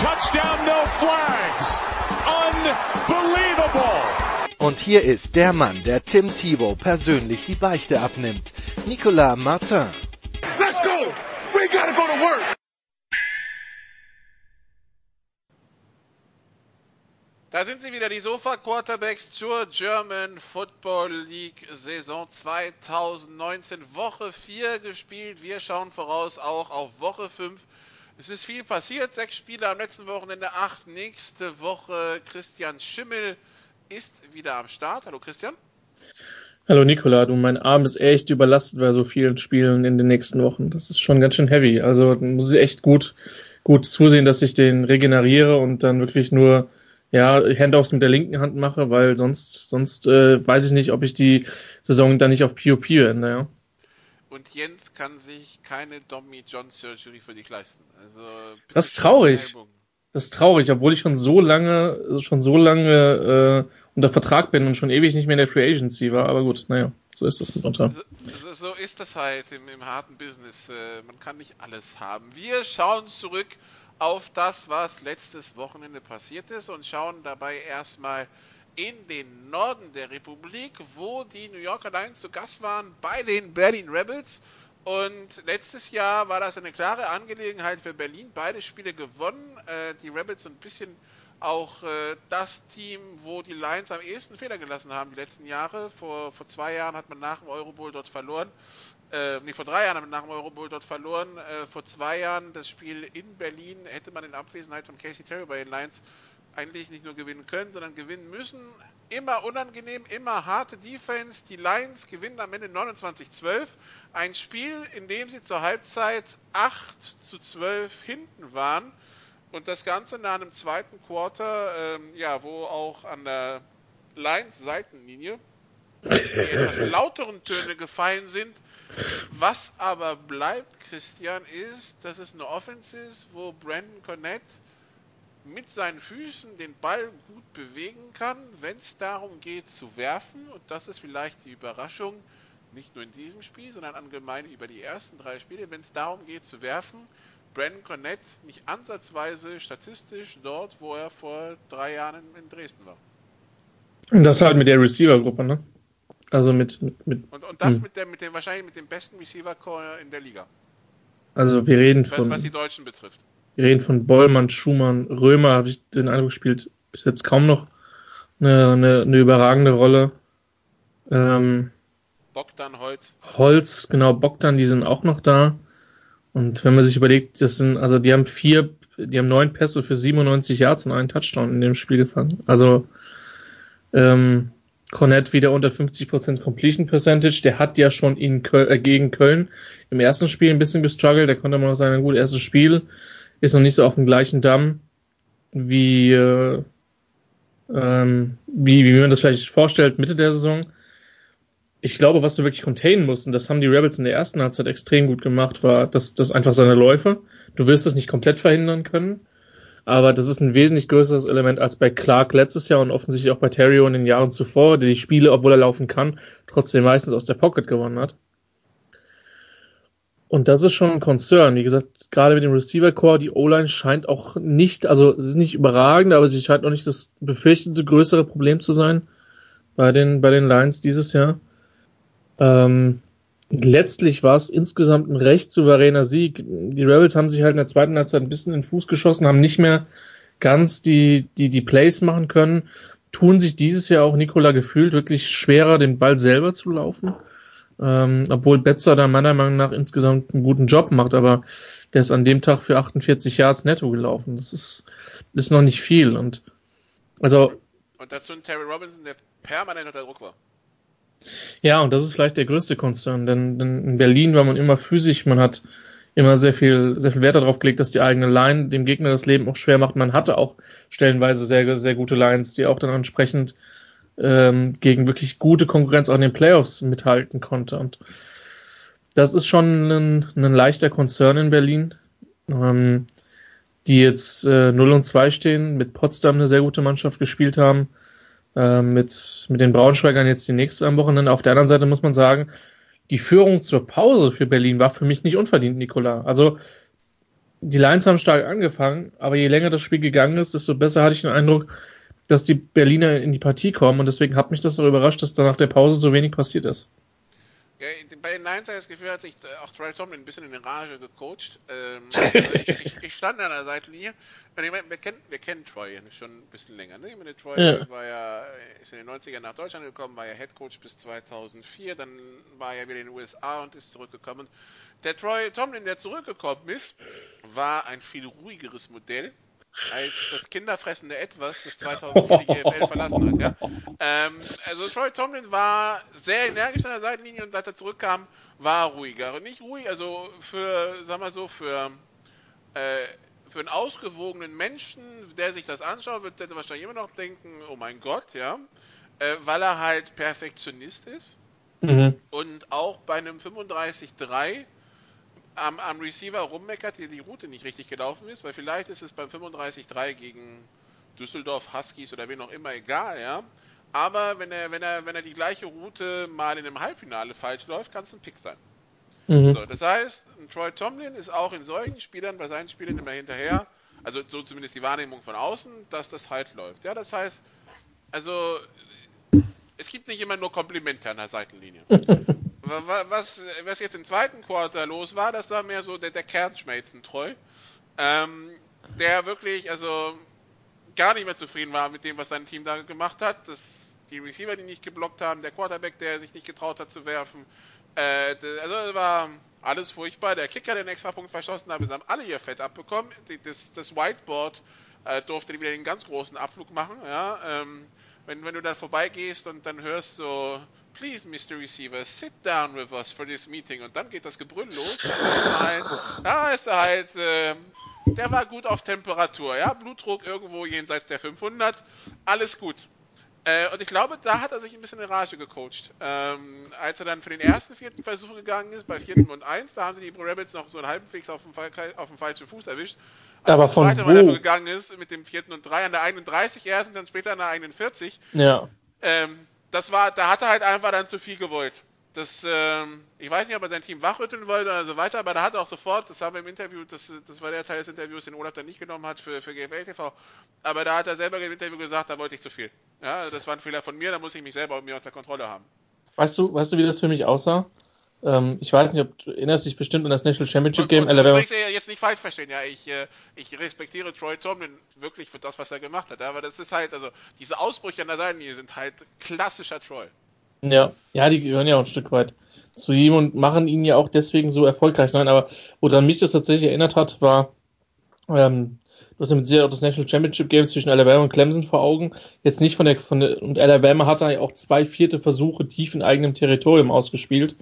touchdown, no flags. Unbelievable. Und hier ist der Mann, der Tim Thibault persönlich die Beichte abnimmt. Nicolas Martin. Let's go. We gotta go to work. Da sind sie wieder, die Sofa-Quarterbacks zur German Football League Saison 2019. Woche 4 gespielt. Wir schauen voraus auch auf Woche 5. Es ist viel passiert. Sechs Spiele am letzten Wochenende, acht nächste Woche. Christian Schimmel ist wieder am Start. Hallo Christian. Hallo Nikola, du, mein Arm ist echt überlastet bei so vielen Spielen in den nächsten Wochen. Das ist schon ganz schön heavy. Also muss ich echt gut, gut zusehen, dass ich den regeneriere und dann wirklich nur ja, Handoffs mit der linken Hand mache, weil sonst, sonst äh, weiß ich nicht, ob ich die Saison dann nicht auf POP ende, ja. Und Jens kann sich keine Tommy John Surgery für dich leisten. Also, das ist traurig. Das ist traurig, obwohl ich schon so lange, schon so lange äh, unter Vertrag bin und schon ewig nicht mehr in der Free Agency war. Aber gut, naja, so ist das mitunter. So, so ist das halt im, im harten Business. Äh, man kann nicht alles haben. Wir schauen zurück auf das, was letztes Wochenende passiert ist und schauen dabei erstmal in den Norden der Republik, wo die New Yorker Lions zu Gast waren bei den Berlin Rebels. Und letztes Jahr war das eine klare Angelegenheit für Berlin. Beide Spiele gewonnen. Äh, die Rebels so ein bisschen auch äh, das Team, wo die Lions am ehesten Fehler gelassen haben die letzten Jahre. Vor, vor zwei Jahren hat man nach dem Eurobowl dort verloren äh, nee, vor drei Jahren nach dem Eurobowl dort verloren. Äh, vor zwei Jahren das Spiel in Berlin hätte man in Abwesenheit von Casey Terry bei den Lions eigentlich nicht nur gewinnen können, sondern gewinnen müssen. Immer unangenehm, immer harte Defense. Die Lions gewinnen am Ende 29-12. Ein Spiel, in dem sie zur Halbzeit 8 zu 12 hinten waren. Und das Ganze nach einem zweiten Quarter, ähm, ja, wo auch an der Lions-Seitenlinie die etwas lauteren Töne gefallen sind, was aber bleibt, Christian, ist, dass es eine Offense ist, wo Brandon Cornett mit seinen Füßen den Ball gut bewegen kann, wenn es darum geht zu werfen. Und das ist vielleicht die Überraschung, nicht nur in diesem Spiel, sondern allgemein über die ersten drei Spiele, wenn es darum geht zu werfen. Brandon Cornett nicht ansatzweise statistisch dort, wo er vor drei Jahren in Dresden war. Und das halt mit der Receiver-Gruppe, ne? Also mit. mit, und, und das hm. mit, der, mit dem wahrscheinlich mit dem besten Receiver-Core in der Liga. Also wir reden von. Was, was die Deutschen betrifft. Wir reden von Bollmann, Schumann, Römer, habe ich den Eindruck gespielt, bis jetzt kaum noch eine, eine, eine überragende Rolle. Ähm, Bogdan Holz. Holz, genau, Bogdan, die sind auch noch da. Und wenn man sich überlegt, das sind, also die haben vier, die haben neun Pässe für 97 Yards und einen Touchdown in dem Spiel gefangen. Also ähm, Cornett wieder unter 50% Completion Percentage. Der hat ja schon in Köl äh, gegen Köln im ersten Spiel ein bisschen gestruggelt. Da konnte man auch sagen, gut, erstes Spiel ist noch nicht so auf dem gleichen Damm wie, äh, ähm, wie, wie man das vielleicht vorstellt, Mitte der Saison. Ich glaube, was du wirklich containen musst, und das haben die Rebels in der ersten Halbzeit extrem gut gemacht, war, dass das einfach seine Läufe. Du wirst das nicht komplett verhindern können aber das ist ein wesentlich größeres Element als bei Clark letztes Jahr und offensichtlich auch bei Terrio in den Jahren zuvor, der die Spiele, obwohl er laufen kann, trotzdem meistens aus der Pocket gewonnen hat. Und das ist schon ein Concern. Wie gesagt, gerade mit dem Receiver Core, die O-Line scheint auch nicht, also es ist nicht überragend, aber sie scheint auch nicht das befürchtete größere Problem zu sein bei den, bei den Lions dieses Jahr. Ähm, letztlich war es insgesamt ein recht souveräner Sieg. Die Rebels haben sich halt in der zweiten Halbzeit ein bisschen in den Fuß geschossen, haben nicht mehr ganz die, die, die Plays machen können, tun sich dieses Jahr auch Nikola gefühlt wirklich schwerer, den Ball selber zu laufen. Ähm, obwohl Betzer da meiner Meinung nach insgesamt einen guten Job macht, aber der ist an dem Tag für 48 Yards netto gelaufen. Das ist, ist noch nicht viel und also. Und dazu ein Terry Robinson, der permanent unter Druck war. Ja, und das ist vielleicht der größte Konzern, denn, denn in Berlin war man immer physisch, man hat immer sehr viel, sehr viel Wert darauf gelegt, dass die eigene Line dem Gegner das Leben auch schwer macht. Man hatte auch stellenweise sehr, sehr gute Lines, die auch dann entsprechend ähm, gegen wirklich gute Konkurrenz auch in den Playoffs mithalten konnte. Und das ist schon ein, ein leichter Konzern in Berlin, ähm, die jetzt äh, 0 und 2 stehen, mit Potsdam eine sehr gute Mannschaft gespielt haben, äh, mit, mit den Braunschweigern jetzt die nächste am Wochenende. Auf der anderen Seite muss man sagen, die Führung zur Pause für Berlin war für mich nicht unverdient, Nikola. Also die Lions haben stark angefangen, aber je länger das Spiel gegangen ist, desto besser hatte ich den Eindruck, dass die Berliner in die Partie kommen und deswegen hat mich das auch überrascht, dass da nach der Pause so wenig passiert ist. Ja, bei den Lions habe ich das Gefühl, hat sich äh, auch Troy Tomlin ein bisschen in den Rage gecoacht. Ähm, also ich, ich, ich, stand an der Seitenlinie. Ich meine, wir, kennen, wir kennen Troy schon ein bisschen länger. Ne? Ich meine, Troy ja. war ja, ist in den 90ern nach Deutschland gekommen, war ja Head Coach bis 2004, dann war er wieder in den USA und ist zurückgekommen. Der Troy Tomlin, der zurückgekommen ist, war ein viel ruhigeres Modell als das kinderfressende Etwas, das 2004 die GFL verlassen hat. Ja? Ähm, also Troy Tomlin war sehr energisch an der Seitenlinie und als er zurückkam, war er ruhiger. Und nicht ruhig, also für, sag mal so, für, äh, für einen ausgewogenen Menschen, der sich das anschaut, wird der wahrscheinlich immer noch denken, oh mein Gott, ja, äh, weil er halt Perfektionist ist. Mhm. Und auch bei einem 35-3 am, am Receiver rummeckert, die die Route nicht richtig gelaufen ist, weil vielleicht ist es beim 35-3 gegen Düsseldorf, Huskies oder wen auch immer egal, ja. Aber wenn er, wenn er, wenn er die gleiche Route mal in einem Halbfinale falsch läuft, kann es ein Pick sein. Mhm. So, das heißt, Troy Tomlin ist auch in solchen Spielern, bei seinen Spielern immer hinterher, also so zumindest die Wahrnehmung von außen, dass das halt läuft. Ja, das heißt, also es gibt nicht immer nur Komplimente an der Seitenlinie. was, was jetzt im zweiten Quarter los war, das war mehr so der, der Kernschmelzen-Treu, ähm, der wirklich, also gar nicht mehr zufrieden war mit dem, was sein Team da gemacht hat. Das, die Receiver, die nicht geblockt haben, der Quarterback, der sich nicht getraut hat zu werfen. Äh, also war alles furchtbar. Der Kicker, der den extra Punkt verschossen hat, haben alle ihr Fett abbekommen. Das, das Whiteboard äh, durfte wieder den ganz großen Abflug machen. Ja, ähm, wenn, wenn du dann vorbeigehst und dann hörst so please, Mr. Receiver, sit down with us for this meeting. Und dann geht das Gebrüll los. Halt, da ist er halt, äh, der war gut auf Temperatur, ja, Blutdruck irgendwo jenseits der 500, alles gut. Äh, und ich glaube, da hat er sich ein bisschen in Rage gecoacht. Ähm, als er dann für den ersten vierten Versuch gegangen ist, bei vierten und eins, da haben sie die Rabbits noch so einen halbwegs auf dem, auf dem falschen Fuß erwischt. Als Aber von wo? Mal gegangen ist mit dem vierten und drei an der 31 erst und dann später an der 41. Ja. Ähm, das war, da hat er halt einfach dann zu viel gewollt. Das, ähm, ich weiß nicht, ob er sein Team wachrütteln wollte oder so weiter, aber da hat er auch sofort, das haben wir im Interview, das, das war der Teil des Interviews, den Olaf dann nicht genommen hat für, für GFL TV, aber da hat er selber im Interview gesagt, da wollte ich zu viel. Ja, das war ein Fehler von mir, da muss ich mich selber mir unter Kontrolle haben. Weißt du, weißt du, wie das für mich aussah? Ähm, ich weiß nicht, ob du erinnerst dich bestimmt an das National Championship Game. Und, und, Alabama. Ich jetzt nicht falsch verstehen, ja, ich, äh, ich respektiere Troy Tomlin wirklich für das, was er gemacht hat. Aber das ist halt, also diese Ausbrüche an der Seitenlinie sind halt klassischer Troy. Ja, ja, die gehören ja auch ein Stück weit zu ihm und machen ihn ja auch deswegen so erfolgreich. Nein, aber woran mich das tatsächlich erinnert hat, war, ähm, du hast ja mit Sicherheit auch das National Championship Game zwischen Alabama und Clemson vor Augen. Jetzt nicht von der, von der, und Alabama hat da ja auch zwei vierte Versuche tief in eigenem Territorium ausgespielt.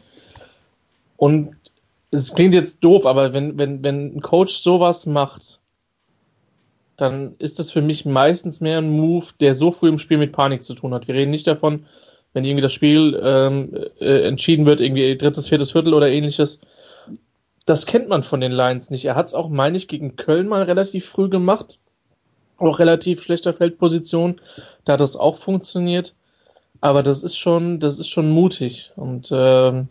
Und es klingt jetzt doof, aber wenn, wenn, wenn ein Coach sowas macht, dann ist das für mich meistens mehr ein Move, der so früh im Spiel mit Panik zu tun hat. Wir reden nicht davon, wenn irgendwie das Spiel ähm, äh, entschieden wird, irgendwie drittes, viertes Viertel oder ähnliches. Das kennt man von den Lions nicht. Er hat es auch, meine ich, gegen Köln mal relativ früh gemacht. Auch relativ schlechter Feldposition. Da hat das auch funktioniert. Aber das ist schon, das ist schon mutig. Und ähm,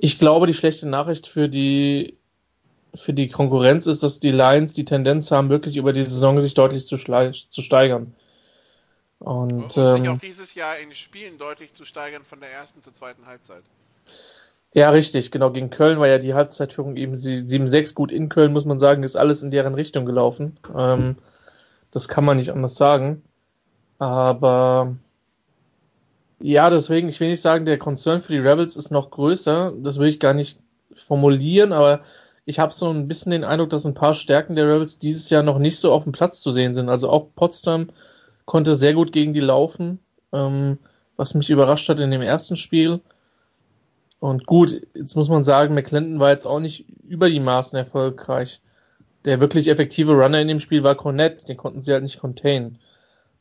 ich glaube, die schlechte Nachricht für die, für die Konkurrenz ist, dass die Lions die Tendenz haben, wirklich über die Saison sich deutlich zu, zu steigern. Und, und ähm, sich auch dieses Jahr in Spielen deutlich zu steigern von der ersten zur zweiten Halbzeit. Ja, richtig, genau. Gegen Köln war ja die Halbzeitführung eben 7-6 gut in Köln, muss man sagen, ist alles in deren Richtung gelaufen. Ähm, das kann man nicht anders sagen. Aber ja, deswegen, ich will nicht sagen, der Concern für die Rebels ist noch größer. Das will ich gar nicht formulieren, aber ich habe so ein bisschen den Eindruck, dass ein paar Stärken der Rebels dieses Jahr noch nicht so auf dem Platz zu sehen sind. Also auch Potsdam konnte sehr gut gegen die laufen, ähm, was mich überrascht hat in dem ersten Spiel. Und gut, jetzt muss man sagen, McClendon war jetzt auch nicht über die Maßen erfolgreich. Der wirklich effektive Runner in dem Spiel war Cornett, den konnten sie halt nicht containen.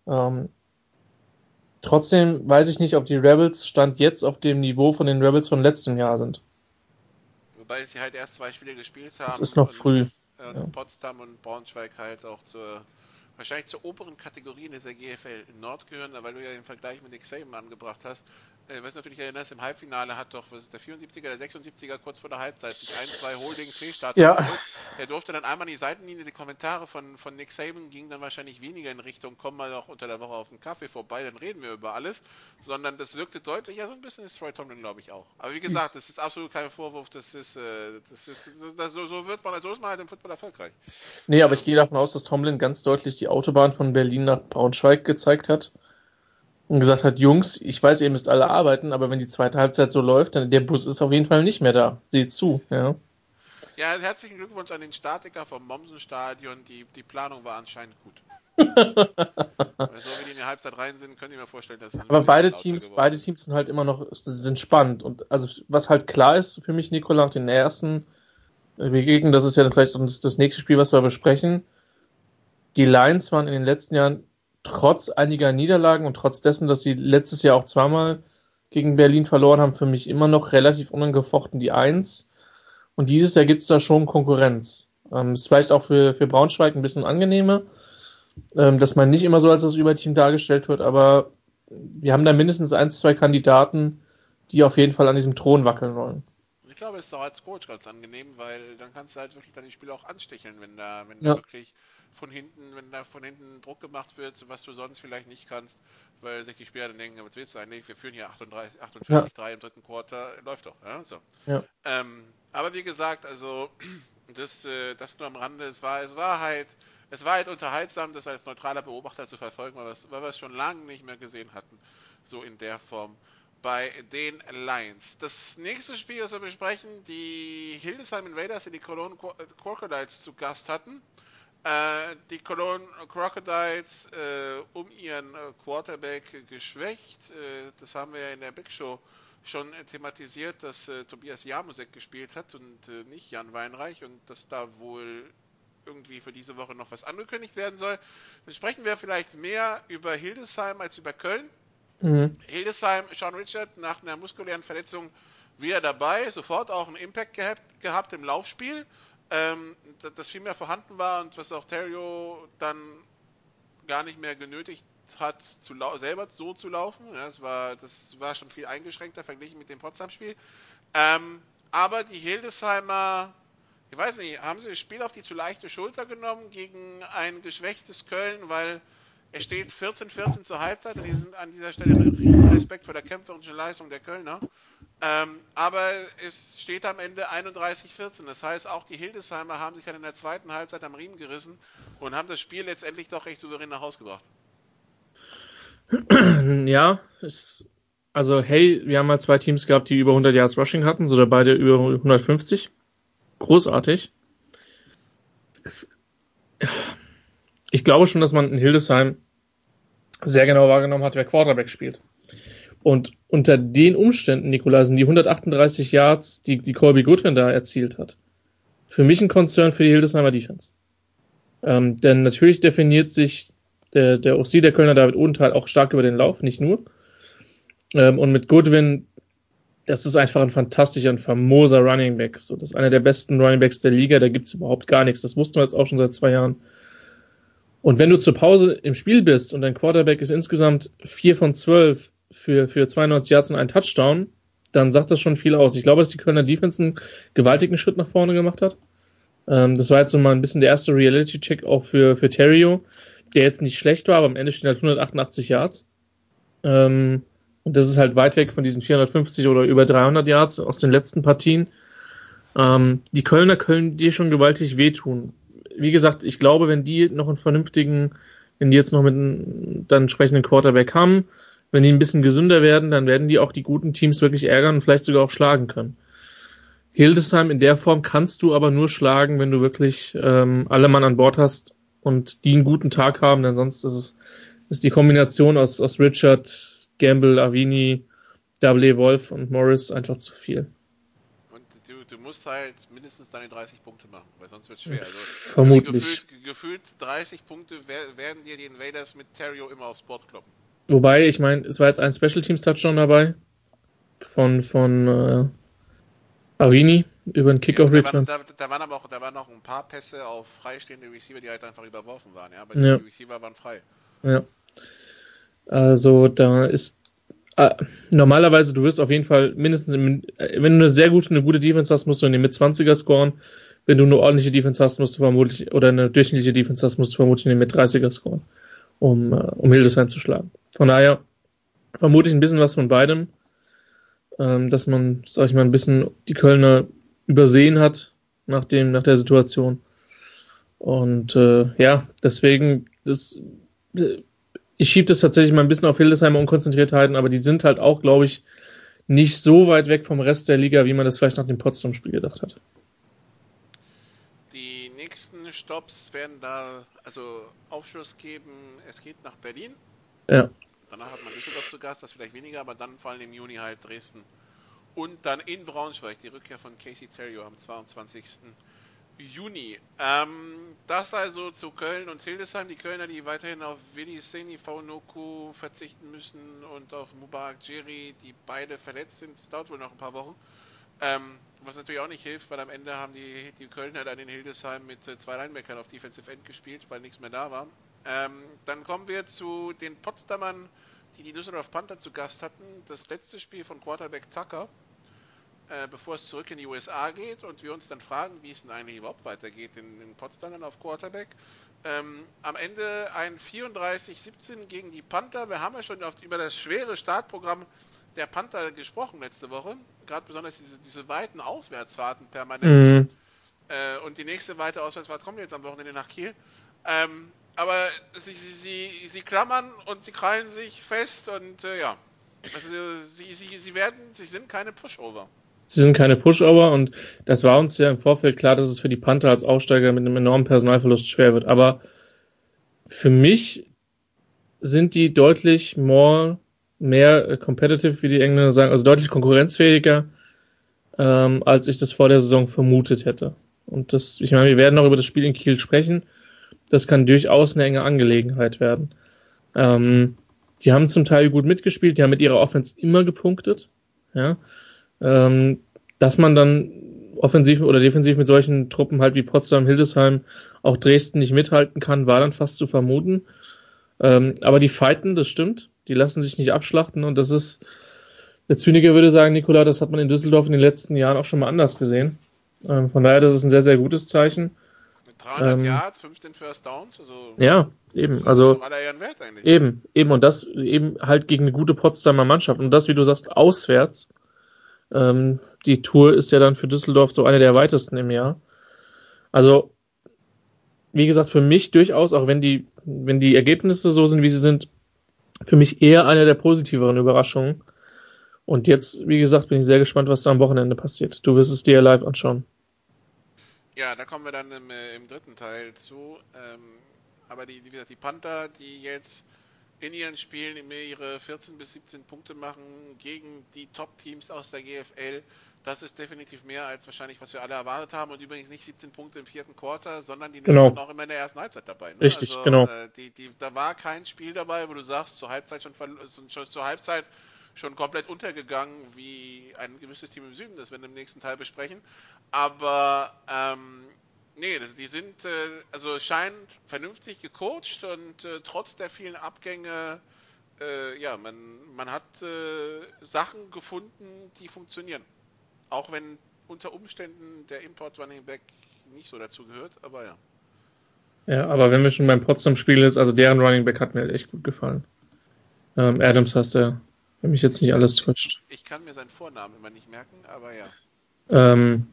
Ähm, trotzdem weiß ich nicht, ob die Rebels Stand jetzt auf dem Niveau von den Rebels von letztem Jahr sind. Wobei sie halt erst zwei Spiele gespielt haben. Es ist noch und, früh. Äh, Ja. Potsdam und Braunschweig halt auch zur wahrscheinlich zur oberen Kategorie in dieser GFL Nord gehören, weil du ja den Vergleich mit Saban angebracht hast. Äh, was natürlich erinnerst, im Halbfinale hat doch der 74er, der 76er kurz vor der Halbzeit sich ein, zwei Holding Fehlstarts Ja. Er durfte dann einmal an die Seitenlinie, die Kommentare von, von Nick Saban gingen dann wahrscheinlich weniger in Richtung, komm mal noch unter der Woche auf einen Kaffee vorbei, dann reden wir über alles, sondern das wirkte deutlich, ja so ein bisschen ist Troy Tomlin glaube ich auch. Aber wie gesagt, das ist absolut kein Vorwurf, das ist, äh, das ist, das das, so, so wird man, so ist man halt im Football erfolgreich. Nee, aber ich gehe davon aus, dass Tomlin ganz deutlich die Autobahn von Berlin nach Braunschweig gezeigt hat und gesagt hat, Jungs, ich weiß, ihr müsst alle arbeiten, aber wenn die zweite Halbzeit so läuft, dann der Bus ist auf jeden Fall nicht mehr da. Seht zu, ja. Ja, herzlichen Glückwunsch an den Statiker vom Mommsen-Stadion. Die, die Planung war anscheinend gut. Weil so wie die in die Halbzeit rein sind, könnt ihr mir vorstellen, dass Aber beide Teams, geworden beide. Teams sind halt immer noch, sind spannend. Und also was halt klar ist für mich, Nikola, nach den ersten Begegnungen, das ist ja dann vielleicht das, das nächste Spiel, was wir besprechen. Die Lions waren in den letzten Jahren trotz einiger Niederlagen und trotz dessen, dass sie letztes Jahr auch zweimal gegen Berlin verloren haben, für mich immer noch relativ unangefochten die Eins. Und dieses Jahr gibt's da schon Konkurrenz. Ähm, ist vielleicht auch für, für Braunschweig ein bisschen angenehmer, ähm, dass man nicht immer so als das Überteam dargestellt wird, aber wir haben da mindestens ein, zwei Kandidaten, die auf jeden Fall an diesem Thron wackeln wollen. Ich glaube, es ist auch als Coach ganz angenehm, weil dann kannst du halt wirklich dann die Spieler auch ansticheln, wenn da, wenn Ja. da wirklich von hinten, wenn da von hinten Druck gemacht wird, was du sonst vielleicht nicht kannst, weil sich die Spieler dann denken, was willst du eigentlich? Wir führen hier 38, 48, 3 im dritten Quarter, läuft doch, ja, so. Ja. Ähm, aber wie gesagt, also das, äh, das nur am Rande. Es war, es war halt, es war halt unterhaltsam, das als neutraler Beobachter zu verfolgen, weil wir es, weil wir es schon lange nicht mehr gesehen hatten, so in der Form bei den Lions. Das nächste Spiel, das wir besprechen, die Hildesheim Invaders, die die Cologne Cro- Crocodiles zu Gast hatten. Äh, die Cologne Crocodiles äh, um ihren äh, Quarterback geschwächt. Äh, das haben wir ja in der Big Show schon thematisiert, dass äh, Tobias Jamusek gespielt hat und äh, nicht Jan Weinreich und dass da wohl irgendwie für diese Woche noch was angekündigt werden soll. Dann sprechen wir vielleicht mehr über Hildesheim als über Köln. Mhm. Hildesheim, Sean Richard nach einer muskulären Verletzung wieder dabei, sofort auch einen Impact gehabt, gehabt im Laufspiel, ähm, das, das viel mehr vorhanden war und was auch Terrio dann gar nicht mehr genötigt hat, zu selber so zu laufen. Ja, das, war, das war schon viel eingeschränkter verglichen mit dem Potsdam-Spiel. Ähm, aber die Hildesheimer, ich weiß nicht, haben sie das Spiel auf die zu leichte Schulter genommen gegen ein geschwächtes Köln, weil es steht 14-14 zur Halbzeit und die sind an dieser Stelle riesen Respekt vor der kämpferischen Leistung der Kölner. Ähm, aber es steht am Ende 31-14. Das heißt, auch die Hildesheimer haben sich dann in der zweiten Halbzeit am Riemen gerissen und haben das Spiel letztendlich doch recht souverän nach Hause gebracht. Ja, ist, also hey, wir haben mal zwei Teams gehabt, die über 100 Yards Rushing hatten, so beide über 150. Großartig. Ich glaube schon, dass man in Hildesheim sehr genau wahrgenommen hat, wer Quarterback spielt. Und unter den Umständen, Nikola, sind die 138 Yards, die, die Colby Goodwin da erzielt hat, für mich ein Konzern für die Hildesheimer Defense. Ähm, denn natürlich definiert sich der, der OC, der Kölner David Odenthal, auch stark über den Lauf, nicht nur. Ähm, und mit Goodwin, das ist einfach ein fantastischer, ein famoser Running Back. So, das ist einer der besten Running Backs der Liga, da gibt's überhaupt gar nichts. Das wussten wir jetzt auch schon seit zwei Jahren. Und wenn du zur Pause im Spiel bist und dein Quarterback ist insgesamt vier von zwölf für, für 92 Yards und einen Touchdown, dann sagt das schon viel aus. Ich glaube, dass die Kölner Defense einen gewaltigen Schritt nach vorne gemacht hat. Ähm, das war jetzt so mal ein bisschen der erste Reality-Check auch für, für Terrio, der jetzt nicht schlecht war, aber am Ende stehen halt 188 Yards. Ähm, und das ist halt weit weg von diesen 450 oder über 300 Yards aus den letzten Partien. Ähm, die Kölner können dir schon gewaltig wehtun. Wie gesagt, ich glaube, wenn die noch einen vernünftigen, wenn die jetzt noch mit einem dann entsprechenden Quarterback haben, wenn die ein bisschen gesünder werden, dann werden die auch die guten Teams wirklich ärgern und vielleicht sogar auch schlagen können. Hildesheim in der Form kannst du aber nur schlagen, wenn du wirklich ähm, alle Mann an Bord hast und die einen guten Tag haben, denn sonst ist es ist die Kombination aus, aus Richard, Gamble, Avini Double Wolf und Morris einfach zu viel. Und du, du musst halt mindestens deine 30 Punkte machen, weil sonst wird es schwer. Also, Vermutlich. Gefühlt, gefühlt 30 Punkte wer- werden dir die Invaders mit Terrio immer aufs Board kloppen. Wobei, ich meine, es war jetzt ein Special Teams Touchdown dabei von von äh, Arini über den Kickoff da, waren, da, da waren aber auch da waren noch ein paar Pässe auf freistehende Receiver, die halt einfach überworfen waren. Ja, aber Ja. die Receiver waren frei. Ja. Also da ist äh, normalerweise, du wirst auf jeden Fall mindestens, im, äh, wenn du eine sehr gute, eine gute Defense hast, musst du in den Mit-20er scoren. Wenn du eine ordentliche Defense hast, musst du vermutlich, oder eine durchschnittliche Defense hast, musst du vermutlich in den Mit-30er scoren, um, äh, um Hildesheim zu schlagen. Von daher vermute ich ein bisschen was von beidem, ähm, dass man, sag ich mal, ein bisschen die Kölner übersehen hat nach dem, nach der Situation. Und äh, ja, deswegen, das, äh, ich schiebe das tatsächlich mal ein bisschen auf Hildesheimer Unkonzentriertheiten, aber die sind halt auch, glaube ich, nicht so weit weg vom Rest der Liga, wie man das vielleicht nach dem Potsdam-Spiel gedacht hat. Stops werden da also Aufschluss geben. Es geht nach Berlin. Ja. Danach hat man Düsseldorf zu Gast, das vielleicht weniger, aber dann fallen im Juni halt Dresden. Und dann in Braunschweig die Rückkehr von Casey Terrio am 22. Juni. Ähm, das also zu Köln und Hildesheim. Die Kölner, die weiterhin auf Willi Seni Faunoku verzichten müssen und auf Mubarak Jerry, die beide verletzt sind. Es dauert wohl noch ein paar Wochen. Ähm, was natürlich auch nicht hilft, weil am Ende haben die, die Kölner dann in Hildesheim mit äh, zwei Linebackern auf Defensive End gespielt, weil nichts mehr da war. Ähm, dann kommen wir zu den Potsdamern, die die Düsseldorf Panther zu Gast hatten. Das letzte Spiel von Quarterback Tucker, äh, bevor es zurück in die USA geht und wir uns dann fragen, wie es denn eigentlich überhaupt weitergeht in, in Potsdam dann auf Quarterback. Ähm, am Ende ein 34-17 gegen die Panther. Wir haben ja schon oft über das schwere Startprogramm der Panther gesprochen letzte Woche. Gerade besonders diese, diese weiten Auswärtsfahrten permanent. Mhm. Äh, und die nächste weite Auswärtsfahrt kommt jetzt am Wochenende nach Kiel. Ähm, aber sie, sie, sie, sie klammern und sie krallen sich fest und äh, ja. Also sie, sie, sie werden, sie sind keine Pushover. Sie sind keine Pushover und das war uns ja im Vorfeld klar, dass es für die Panther als Aufsteiger mit einem enormen Personalverlust schwer wird. Aber für mich sind die deutlich more, mehr äh, competitive, wie die Engländer sagen, also deutlich konkurrenzfähiger, ähm, als ich das vor der Saison vermutet hätte. Und das, ich meine, wir werden noch über das Spiel in Kiel sprechen. Das kann durchaus eine enge Angelegenheit werden. Ähm, die haben zum Teil gut mitgespielt, die haben mit ihrer Offense immer gepunktet. Ja. Ähm, dass man dann offensiv oder defensiv mit solchen Truppen halt wie Potsdam, Hildesheim, auch Dresden nicht mithalten kann, war dann fast zu vermuten. Ähm, aber die fighten, das stimmt. Die lassen sich nicht abschlachten und das ist, der Zyniker würde sagen, Nikola, das hat man in Düsseldorf in den letzten Jahren auch schon mal anders gesehen. Ähm, von daher, das ist ein sehr, sehr gutes Zeichen. Mit 300 Ähm, Yards, 15 First Downs, also Ja, eben. Also. Eben, eben, und das eben halt gegen eine gute Potsdamer Mannschaft. Und das, wie du sagst, auswärts. Ähm, die Tour ist ja dann für Düsseldorf so eine der weitesten im Jahr. Also, wie gesagt, für mich durchaus, auch wenn die, wenn die Ergebnisse so sind, wie sie sind, für mich eher eine der positiveren Überraschungen. Und jetzt, wie gesagt, bin ich sehr gespannt, was da am Wochenende passiert. Du wirst es dir live anschauen. Ja, da kommen wir dann im, äh, im dritten Teil zu. Ähm, aber die, wie gesagt, die Panther, die jetzt in ihren Spielen immer ihre 14 bis 17 Punkte machen gegen die Top-Teams aus der GFL, das ist definitiv mehr als wahrscheinlich, was wir alle erwartet haben. Und übrigens nicht 17 Punkte im vierten Quarter, sondern die Genau. waren auch immer in der ersten Halbzeit dabei. Ne? Richtig, also, genau. Äh, die, die, da war kein Spiel dabei, wo du sagst, zur Halbzeit schon, schon zur Halbzeit schon komplett untergegangen, wie ein gewisses Team im Süden, das wir im nächsten Teil besprechen. Aber ähm, nee, das, die sind äh, also scheint vernünftig gecoacht und äh, trotz der vielen Abgänge, äh, ja, man, man hat äh, Sachen gefunden, die funktionieren. Auch wenn unter Umständen der Import Running Back nicht so dazu gehört, aber ja. Ja, aber wenn wir schon beim Potsdam-Spiel ist, also deren Running Back hat mir halt echt gut gefallen. Ähm, Adams hast du, wenn mich jetzt nicht alles täuscht. Ich kann mir seinen Vornamen immer nicht merken, aber ja. Ähm,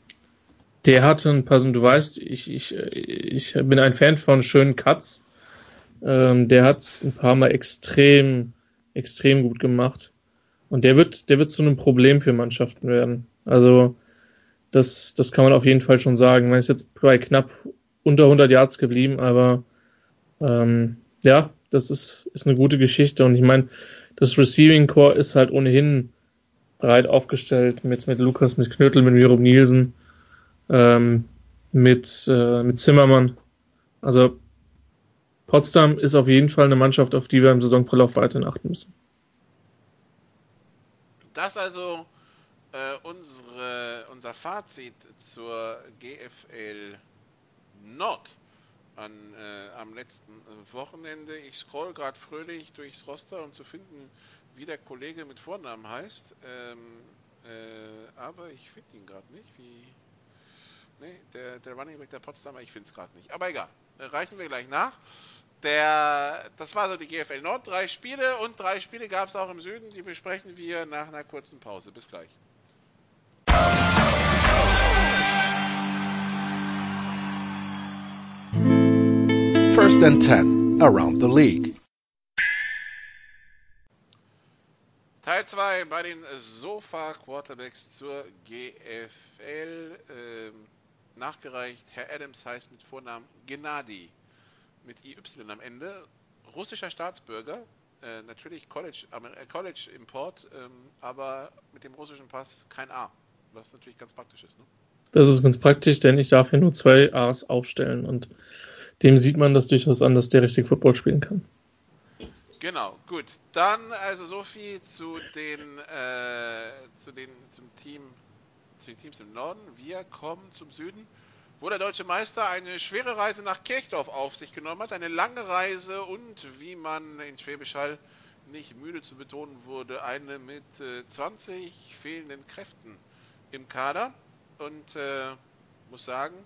der hatte ein paar, du weißt, ich, ich, ich bin ein Fan von schönen Cuts. Ähm, der hat ein paar Mal extrem, extrem gut gemacht. Und der wird, der wird zu einem Problem für Mannschaften werden. Also, das, das kann man auf jeden Fall schon sagen. Man ist jetzt bei knapp unter 100 Yards geblieben, aber ähm, ja, das ist, ist eine gute Geschichte. Und ich meine, das Receiving Core ist halt ohnehin breit aufgestellt mit, mit Lukas, mit Knötel, mit Miro Nielsen, ähm, mit, äh, mit Zimmermann. Also Potsdam ist auf jeden Fall eine Mannschaft, auf die wir im Saisonverlauf weiterhin achten müssen. Das also äh, unsere, unser Fazit zur GFL Nord an, äh, am letzten Wochenende. Ich scroll gerade fröhlich durchs Roster, um zu finden, wie der Kollege mit Vornamen heißt. Ähm, äh, aber ich finde ihn gerade nicht. Wie. Nee, der, der Running Back der Potsdamer, ich finde es gerade nicht. Aber egal. Äh, reichen wir gleich nach. Der, das war so die GFL Nord. Drei Spiele und drei Spiele gab es auch im Süden. Die besprechen wir nach einer kurzen Pause. Bis gleich. First and 10 around the league. Teil 2 bei den Sofa Quarterbacks zur GFL. Ähm, nachgereicht. Herr Adams heißt mit Vornamen Gennady mit IY am Ende. Russischer Staatsbürger. Äh, natürlich College, äh, College Import, ähm, aber mit dem russischen Pass kein A. Was natürlich ganz praktisch ist. Ne? Das ist ganz praktisch, denn ich darf hier nur zwei A's aufstellen und dem sieht man das durchaus an, dass der richtig Football spielen kann. Genau, gut. Dann also so viel zu den, äh, zu den zum Team, zu den Teams im Norden. Wir kommen zum Süden, wo der deutsche Meister eine schwere Reise nach Kirchdorf auf sich genommen hat, eine lange Reise und wie man in Schwäbisch Hall nicht müde zu betonen wurde, eine mit äh, 20 fehlenden Kräften im Kader und äh, muss sagen,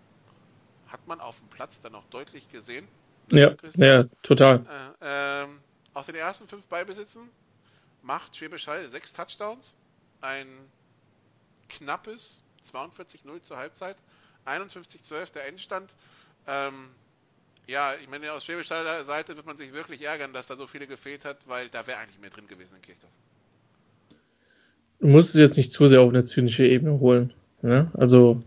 hat man auf dem Platz dann auch deutlich gesehen. Ja, ja total. Äh, ähm, aus den ersten fünf Ballbesitzen macht Schwäbisch Hall sechs Touchdowns, ein knappes 42-0 zur Halbzeit, 51-12 der Endstand. Ähm, ja, ich meine, aus Schwäbisch Hall Seite wird man sich wirklich ärgern, dass da so viele gefehlt hat, weil da wäre eigentlich mehr drin gewesen in Kirchdorf. Du musst es jetzt nicht zu sehr auf eine zynische Ebene holen. Ne? Also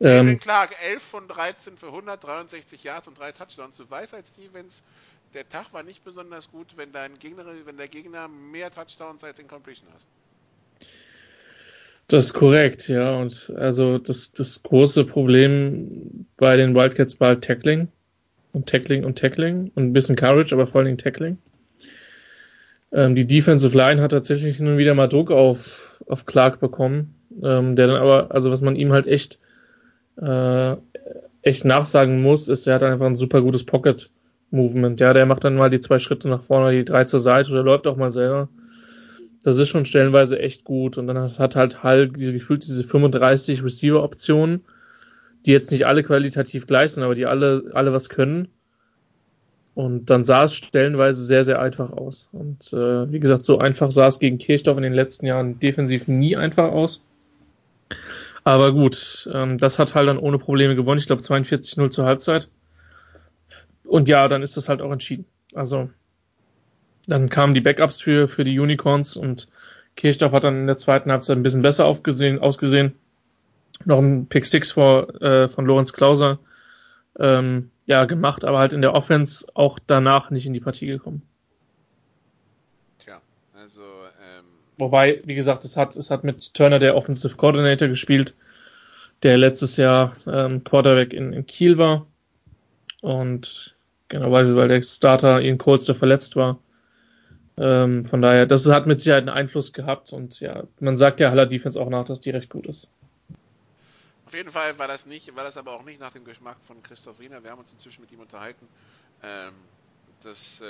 ähm, Clark, 11 von 13 für 163 Yards und drei Touchdowns. Du weißt als Stevens, der Tag war nicht besonders gut, wenn, dein Gegner, wenn der Gegner mehr Touchdowns als Incompletion hast. Das ist korrekt, ja. Und also das, das große Problem bei den Wildcats war halt Tackling und Tackling und Tackling und ein bisschen Courage, aber vor allen Dingen Tackling. Ähm, die Defensive Line hat tatsächlich nun wieder mal Druck auf, auf Clark bekommen, ähm, der dann aber, also was man ihm halt echt äh, echt nachsagen muss, ist, er hat einfach ein super gutes Pocket Movement. Ja, der macht dann mal die zwei Schritte nach vorne, die drei zur Seite oder läuft auch mal selber. Das ist schon stellenweise echt gut. Und dann hat halt Hall diese, gefühlt diese 35 Receiver-Optionen, die jetzt nicht alle qualitativ gleich sind, aber die alle, alle was können. Und dann sah es stellenweise sehr, sehr einfach aus. Und äh, wie gesagt, so einfach sah es gegen Kirchdorf in den letzten Jahren defensiv nie einfach aus. Aber gut, ähm, das hat halt dann ohne Probleme gewonnen. Ich glaube 42-0 zur Halbzeit. Und ja, dann ist das halt auch entschieden. Also dann kamen die Backups für, für die Unicorns und Kirchdorf hat dann in der zweiten Halbzeit ein bisschen besser aufgesehen, ausgesehen. Noch ein Pick Six vor, äh, von Lorenz Klauser ähm, ja, gemacht, aber halt in der Offense auch danach nicht in die Partie gekommen. Wobei, wie gesagt, es hat, es hat mit Turner der Offensive Coordinator gespielt, der letztes Jahr ähm, Quarterback in, in Kiel war. Und genau, weil, weil der Starter Ian Colster verletzt war. Ähm, von daher, das hat mit Sicherheit einen Einfluss gehabt und ja, man sagt ja Haller Defense auch nach, dass die recht gut ist. Auf jeden Fall war das nicht, war das aber auch nicht nach dem Geschmack von Christoph Wiener. Wir haben uns inzwischen mit ihm unterhalten. Ähm, das äh,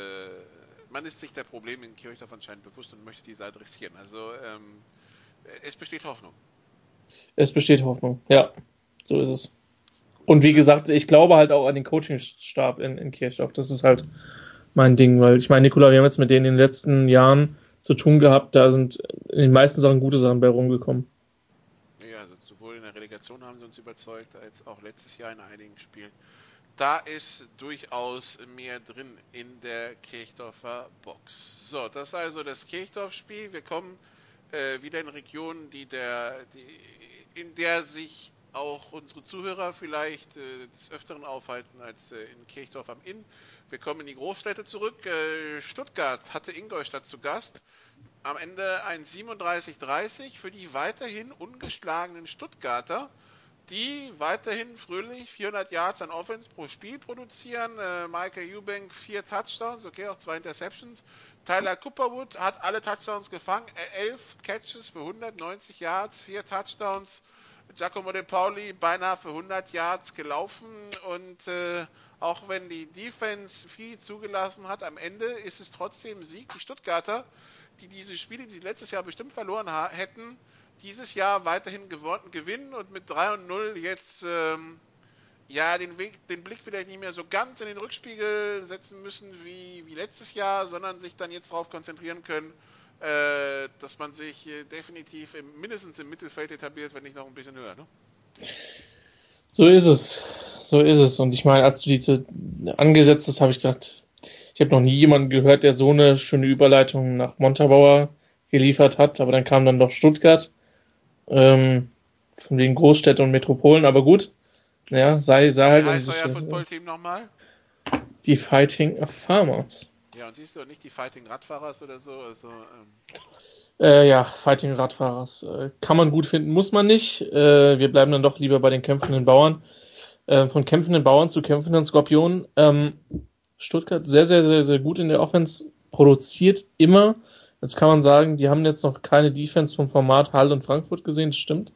man ist sich der Probleme in Kirchdorf anscheinend bewusst und möchte diese adressieren. Also ähm, es besteht Hoffnung. Es besteht Hoffnung, ja, so ist es. Und wie gesagt, ich glaube halt auch an den Coachingstab in, in Kirchdorf. Das ist halt mein Ding, weil ich meine, Nikola, wir haben jetzt mit denen in den letzten Jahren zu tun gehabt, da sind in den meisten Sachen gute Sachen bei rumgekommen. Ja, also sowohl in der Relegation haben sie uns überzeugt, als auch letztes Jahr in einigen Spielen da ist durchaus mehr drin in der Kirchdorfer Box. So, das ist also das Kirchdorf-Spiel. Wir kommen äh, wieder in Regionen, die der, die, in der sich auch unsere Zuhörer vielleicht äh, des Öfteren aufhalten als äh, in Kirchdorf am Inn. Wir kommen in die Großstädte zurück. Äh, Stuttgart hatte Ingolstadt zu Gast. am Ende ein 37-30 für die weiterhin ungeschlagenen Stuttgarter, die weiterhin fröhlich 400 Yards an Offense pro Spiel produzieren. Äh, Michael Eubank vier Touchdowns, okay, auch zwei Interceptions. Tyler Cooperwood hat alle Touchdowns gefangen, äh, elf Catches für 190 Yards, vier Touchdowns. Giacomo De Pauli beinahe für 100 Yards gelaufen und äh, auch wenn die Defense viel zugelassen hat, am Ende ist es trotzdem Sieg. Die Stuttgarter die diese Spiele, die sie letztes Jahr bestimmt verloren hätten, dieses Jahr weiterhin gewinnen und mit 3 und 0 jetzt ähm, ja den, Weg, den Blick vielleicht nicht mehr so ganz in den Rückspiegel setzen müssen wie, wie letztes Jahr, sondern sich dann jetzt darauf konzentrieren können, äh, dass man sich äh, definitiv im, mindestens im Mittelfeld etabliert, wenn nicht noch ein bisschen höher. Ne? So ist es. So ist es. Und ich meine, als du diese angesetzt hast, habe ich gedacht, ich habe noch nie jemanden gehört, der so eine schöne Überleitung nach Montabaur geliefert hat, aber dann kam dann doch Stuttgart ähm, von den Großstädten und Metropolen, aber gut. Ja, sei, sei halt. Wie heißt euer Footballteam nochmal? Die Fighting Farmers. Ja, und siehst du nicht die Fighting Radfahrers oder so? Also, ähm. äh, ja, Fighting Radfahrers. Äh, kann man gut finden, muss man nicht. Äh, wir bleiben dann doch lieber bei den kämpfenden Bauern. Äh, von kämpfenden Bauern zu kämpfenden Skorpionen. Ähm, Stuttgart sehr, sehr, sehr, sehr gut in der Offense, produziert immer. Jetzt kann man sagen, die haben jetzt noch keine Defense vom Format Hall und Frankfurt gesehen, das stimmt.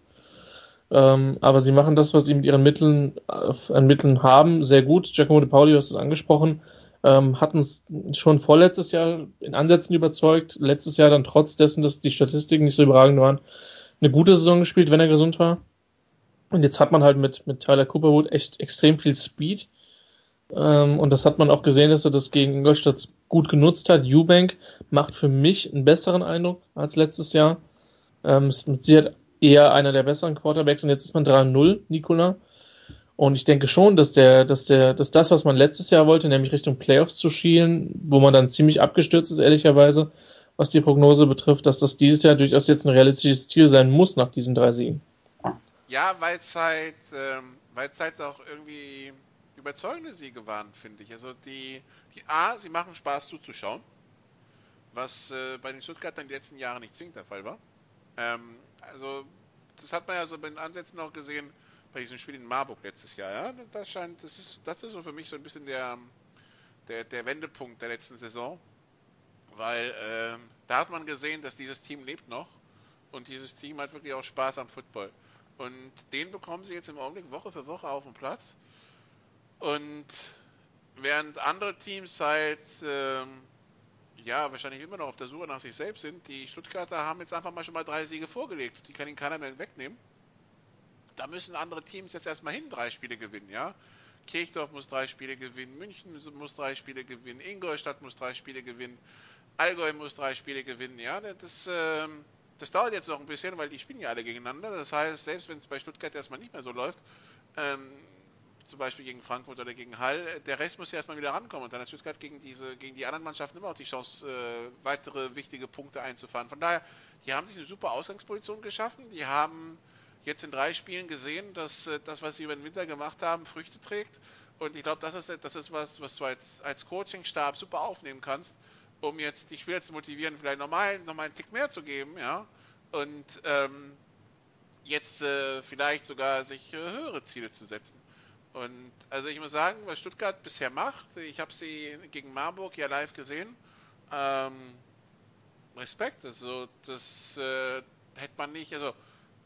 Ähm, aber sie machen das, was sie mit ihren Mitteln, äh, Mitteln haben, sehr gut. Giacomo De Pauli, du hast es angesprochen, ähm, hatten es schon vorletztes Jahr in Ansätzen überzeugt. Letztes Jahr dann trotz dessen, dass die Statistiken nicht so überragend waren, eine gute Saison gespielt, wenn er gesund war. Und jetzt hat man halt mit, mit Tyler Cooperwood echt extrem viel Speed ähm, und das hat man auch gesehen, dass er das gegen Ingolstadt gut genutzt hat. Eubank macht für mich einen besseren Eindruck als letztes Jahr. Ähm, ist mit eher einer der besseren Quarterbacks und jetzt ist man 3-0, Nikola. Und ich denke schon, dass der, dass der, dass das, was man letztes Jahr wollte, nämlich Richtung Playoffs zu schielen, wo man dann ziemlich abgestürzt ist, ehrlicherweise, was die Prognose betrifft, dass das dieses Jahr durchaus jetzt ein realistisches Ziel sein muss nach diesen drei Siegen. Ja, weil es halt, ähm, halt auch irgendwie überzeugende Siege waren, finde ich. Also die, die A, sie machen Spaß zuzuschauen, was äh, bei den Stuttgartern die letzten Jahre nicht zwingend der Fall war. Ähm, also das hat man ja so bei den Ansätzen auch gesehen bei diesem Spiel in Marburg letztes Jahr. Ja, das scheint, das ist, das ist so für mich so ein bisschen der, der, der Wendepunkt der letzten Saison, weil äh, da hat man gesehen, dass dieses Team lebt noch und dieses Team hat wirklich auch Spaß am Football. Und den bekommen sie jetzt im Augenblick Woche für Woche auf den Platz. Und während andere Teams halt, ähm, ja, wahrscheinlich immer noch auf der Suche nach sich selbst sind, die Stuttgarter haben jetzt einfach mal schon mal drei Siege vorgelegt. Die kann ihnen keiner mehr wegnehmen. Da müssen andere Teams jetzt erstmal hin drei Spiele gewinnen, ja. Kirchdorf muss drei Spiele gewinnen, München muss drei Spiele gewinnen, Ingolstadt muss drei Spiele gewinnen, Allgäu muss drei Spiele gewinnen, ja. Das, ähm, das dauert jetzt noch ein bisschen, weil die spielen ja alle gegeneinander. Das heißt, selbst wenn es bei Stuttgart erstmal nicht mehr so läuft, ähm, zum Beispiel gegen Frankfurt oder gegen Hall. Der Rest muss ja erstmal wieder rankommen und dann hat Stuttgart gegen diese, gegen die anderen Mannschaften immer noch die Chance, äh, weitere wichtige Punkte einzufahren. Von daher, die haben sich eine super Ausgangsposition geschaffen. Die haben jetzt in drei Spielen gesehen, dass äh, das, was sie über den Winter gemacht haben, Früchte trägt. Und ich glaube, das ist, das ist was, was du als, als Coachingstab super aufnehmen kannst, um jetzt die Spieler zu motivieren, vielleicht nochmal noch mal einen Tick mehr zu geben, ja. Und ähm, jetzt äh, vielleicht sogar sich äh, höhere Ziele zu setzen. Und also ich muss sagen, was Stuttgart bisher macht, ich habe sie gegen Marburg ja live gesehen. Ähm, Respekt, also das äh, hätte man nicht, also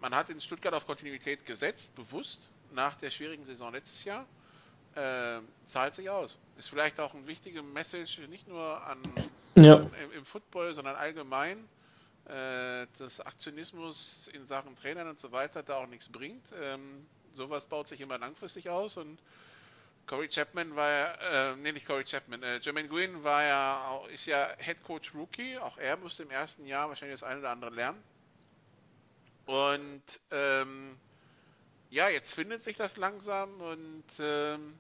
man hat in Stuttgart auf Kontinuität gesetzt, bewusst, nach der schwierigen Saison letztes Jahr. Äh, zahlt sich aus. Ist vielleicht auch ein wichtiger Message, nicht nur an ja. im, im, Football, sondern allgemein, äh, dass Aktionismus in Sachen Trainern und so weiter da auch nichts bringt. Ähm, sowas baut sich immer langfristig aus und Corey Chapman war ja, äh, nee, nicht Corey Chapman, äh, Jermaine Gwynn war ja, ist ja Head Coach Rookie, auch er musste im ersten Jahr wahrscheinlich das eine oder andere lernen. Und ähm, ja, jetzt findet sich das langsam und ähm,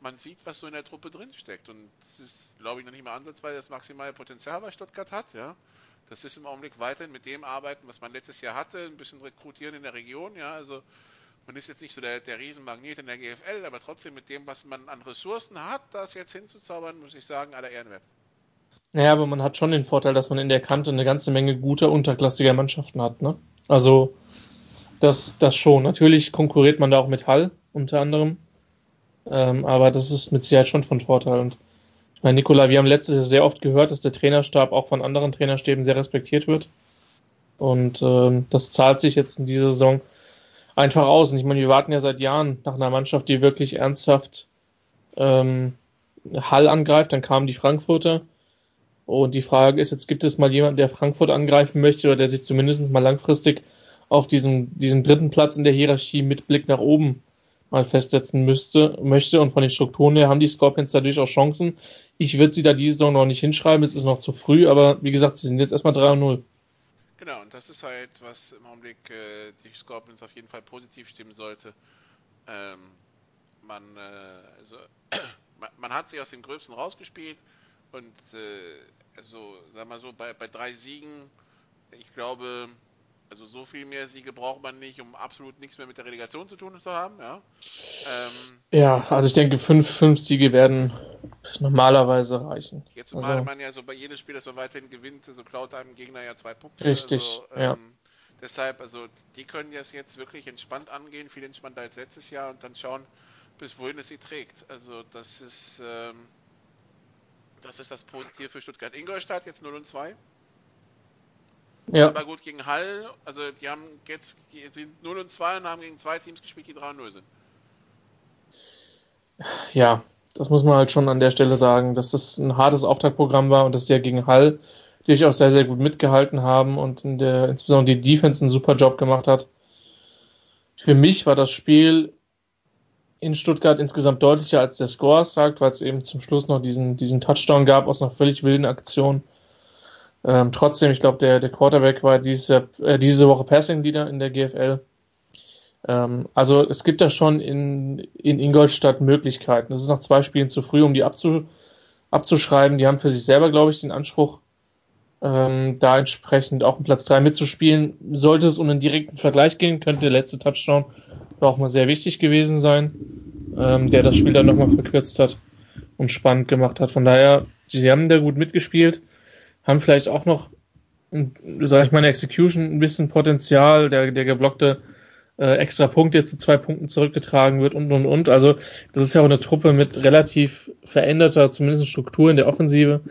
man sieht, was so in der Truppe drin steckt. Und das ist, glaube ich, noch nicht mal ansatzweise das maximale Potenzial, was Stuttgart hat, ja. Das ist im Augenblick weiterhin mit dem arbeiten, was man letztes Jahr hatte, ein bisschen rekrutieren in der Region, ja. Also man ist jetzt nicht so der, der Riesenmagnet in der GFL, aber trotzdem mit dem, was man an Ressourcen hat, das jetzt hinzuzaubern, muss ich sagen, aller Ehrenwert. Naja, aber man hat schon den Vorteil, dass man in der Kante eine ganze Menge guter, unterklassiger Mannschaften hat, ne? Also, das, das schon. Natürlich konkurriert man da auch mit Hall, unter anderem. Ähm, aber das ist mit Sicherheit schon von Vorteil. Und ich meine, Nikola, wir haben letztes Jahr sehr oft gehört, dass der Trainerstab auch von anderen Trainerstäben sehr respektiert wird. Und ähm, das zahlt sich jetzt in dieser Saison einfach aus. Und ich meine, wir warten ja seit Jahren nach einer Mannschaft, die wirklich ernsthaft ähm, Hall angreift. Dann kamen die Frankfurter. Und die Frage ist, jetzt gibt es mal jemanden, der Frankfurt angreifen möchte oder der sich zumindest mal langfristig auf diesem, diesem dritten Platz in der Hierarchie mit Blick nach oben mal festsetzen müsste, möchte. Und von den Strukturen her haben die Scorpions da durchaus Chancen. Ich würde sie da diese Saison noch nicht hinschreiben, es ist noch zu früh, aber wie gesagt, sie sind jetzt erstmal 3 0. Genau, und das ist halt, was im Augenblick äh, die Scorpions auf jeden Fall positiv stimmen sollte. Ähm, man, äh, also, man, hat sich aus dem Gröbsten rausgespielt und äh, also, sag mal so, bei, bei drei Siegen, ich glaube, also so viel mehr Siege braucht man nicht, um absolut nichts mehr mit der Relegation zu tun zu haben, ja. Ähm, ja, also ich denke, fünf, fünf Siege werden normalerweise reichen. Jetzt zumal also, man ja so bei jedem Spiel, das man weiterhin gewinnt, so klaut einem Gegner ja zwei Punkte. Richtig, also, ja. Ähm, deshalb, also die können das jetzt wirklich entspannt angehen, viel entspannter als letztes Jahr und dann schauen, bis wohin es sie trägt. Also das ist ähm, das ist das Positive für Stuttgart-Ingolstadt, jetzt 0 und 2. Ja. Aber gut gegen Hall, also die haben jetzt, die sind 0 und 2 und haben gegen zwei Teams gespielt, die 3 und 0 sind. Ja, das muss man halt schon an der Stelle sagen, dass das ein hartes Auftaktprogramm war und dass die ja gegen Hall durchaus sehr, sehr gut mitgehalten haben und in der, insbesondere die Defense einen super Job gemacht hat. Für mich war das Spiel in Stuttgart insgesamt deutlicher als der Score sagt, weil es eben zum Schluss noch diesen, diesen Touchdown gab aus einer völlig wilden Aktion. Ähm, trotzdem, ich glaube, der, der Quarterback war diese, äh, diese Woche Passing Leader in der GFL. Ähm, also es gibt da schon in, in Ingolstadt Möglichkeiten. Das ist nach zwei Spielen zu früh, um die abzu, abzuschreiben. Die haben für sich selber, glaube ich, den Anspruch, ähm, da entsprechend auch um Platz 3 mitzuspielen. Sollte es um einen direkten Vergleich gehen, könnte der letzte Touchdown auch mal sehr wichtig gewesen sein, ähm, der das Spiel dann nochmal verkürzt hat und spannend gemacht hat. Von daher, sie haben da gut mitgespielt haben vielleicht auch noch, sage ich mal, in Execution ein bisschen Potenzial, der, der geblockte äh, extra Punkt jetzt zu zwei Punkten zurückgetragen wird und und und. Also das ist ja auch eine Truppe mit relativ veränderter, zumindest Struktur in der Offensive.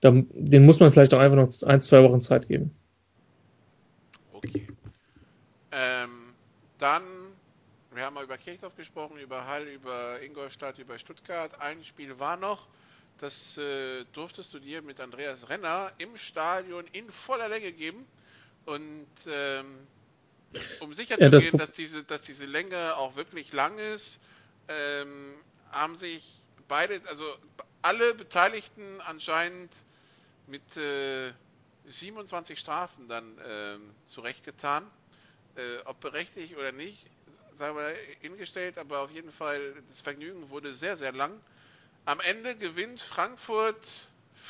Da, den muss man vielleicht auch einfach noch ein, zwei Wochen Zeit geben. Okay. Ähm, dann, wir haben mal über Kirchdorf gesprochen, über Hall, über Ingolstadt, über Stuttgart. Ein Spiel war noch. Das äh, durftest du dir mit Andreas Renner im Stadion in voller Länge geben. Und ähm, um sicher ja, zu das gehen, dass diese, dass diese Länge auch wirklich lang ist, ähm, haben sich beide, also alle Beteiligten anscheinend mit äh, 27 Strafen dann äh, zurechtgetan. Äh, ob berechtigt oder nicht, sagen wir hingestellt, aber auf jeden Fall, das Vergnügen wurde sehr, sehr lang. Am Ende gewinnt Frankfurt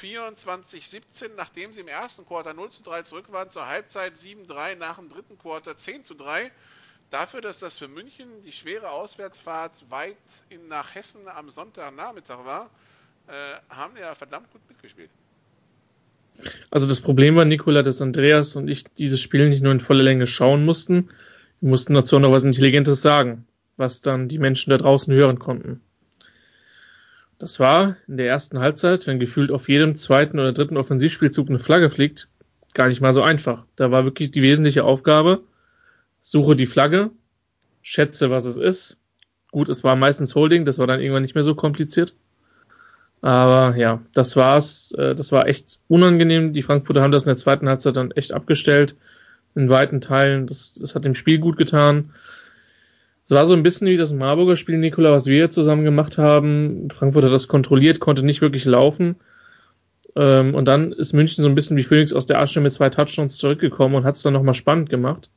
24-17, nachdem sie im ersten Quarter 0 zu 3 zurück waren, zur Halbzeit 7-3, nach dem dritten Quarter 10 zu 3. Dafür, dass das für München die schwere Auswärtsfahrt weit in, nach Hessen am Sonntagnachmittag war, äh, haben ja verdammt gut mitgespielt. Also das Problem war, Nikola, dass Andreas und ich dieses Spiel nicht nur in voller Länge schauen mussten, wir mussten dazu noch was Intelligentes sagen, was dann die Menschen da draußen hören konnten. Das war in der ersten Halbzeit, wenn gefühlt auf jedem zweiten oder dritten Offensivspielzug eine Flagge fliegt, gar nicht mal so einfach. Da war wirklich die wesentliche Aufgabe, suche die Flagge, schätze, was es ist. Gut, es war meistens Holding, das war dann irgendwann nicht mehr so kompliziert. Aber ja, das war's. Äh, das war echt unangenehm. Die Frankfurter haben das in der zweiten Halbzeit dann echt abgestellt. In weiten Teilen. Das, das hat dem Spiel gut getan. Es war so ein bisschen wie das Marburger Spiel, Nikola, was wir zusammen gemacht haben. Frankfurt hat das kontrolliert, konnte nicht wirklich laufen. Ähm, und dann ist München so ein bisschen wie Phoenix aus der Asche mit zwei Touchdowns zurückgekommen und hat es dann nochmal spannend gemacht.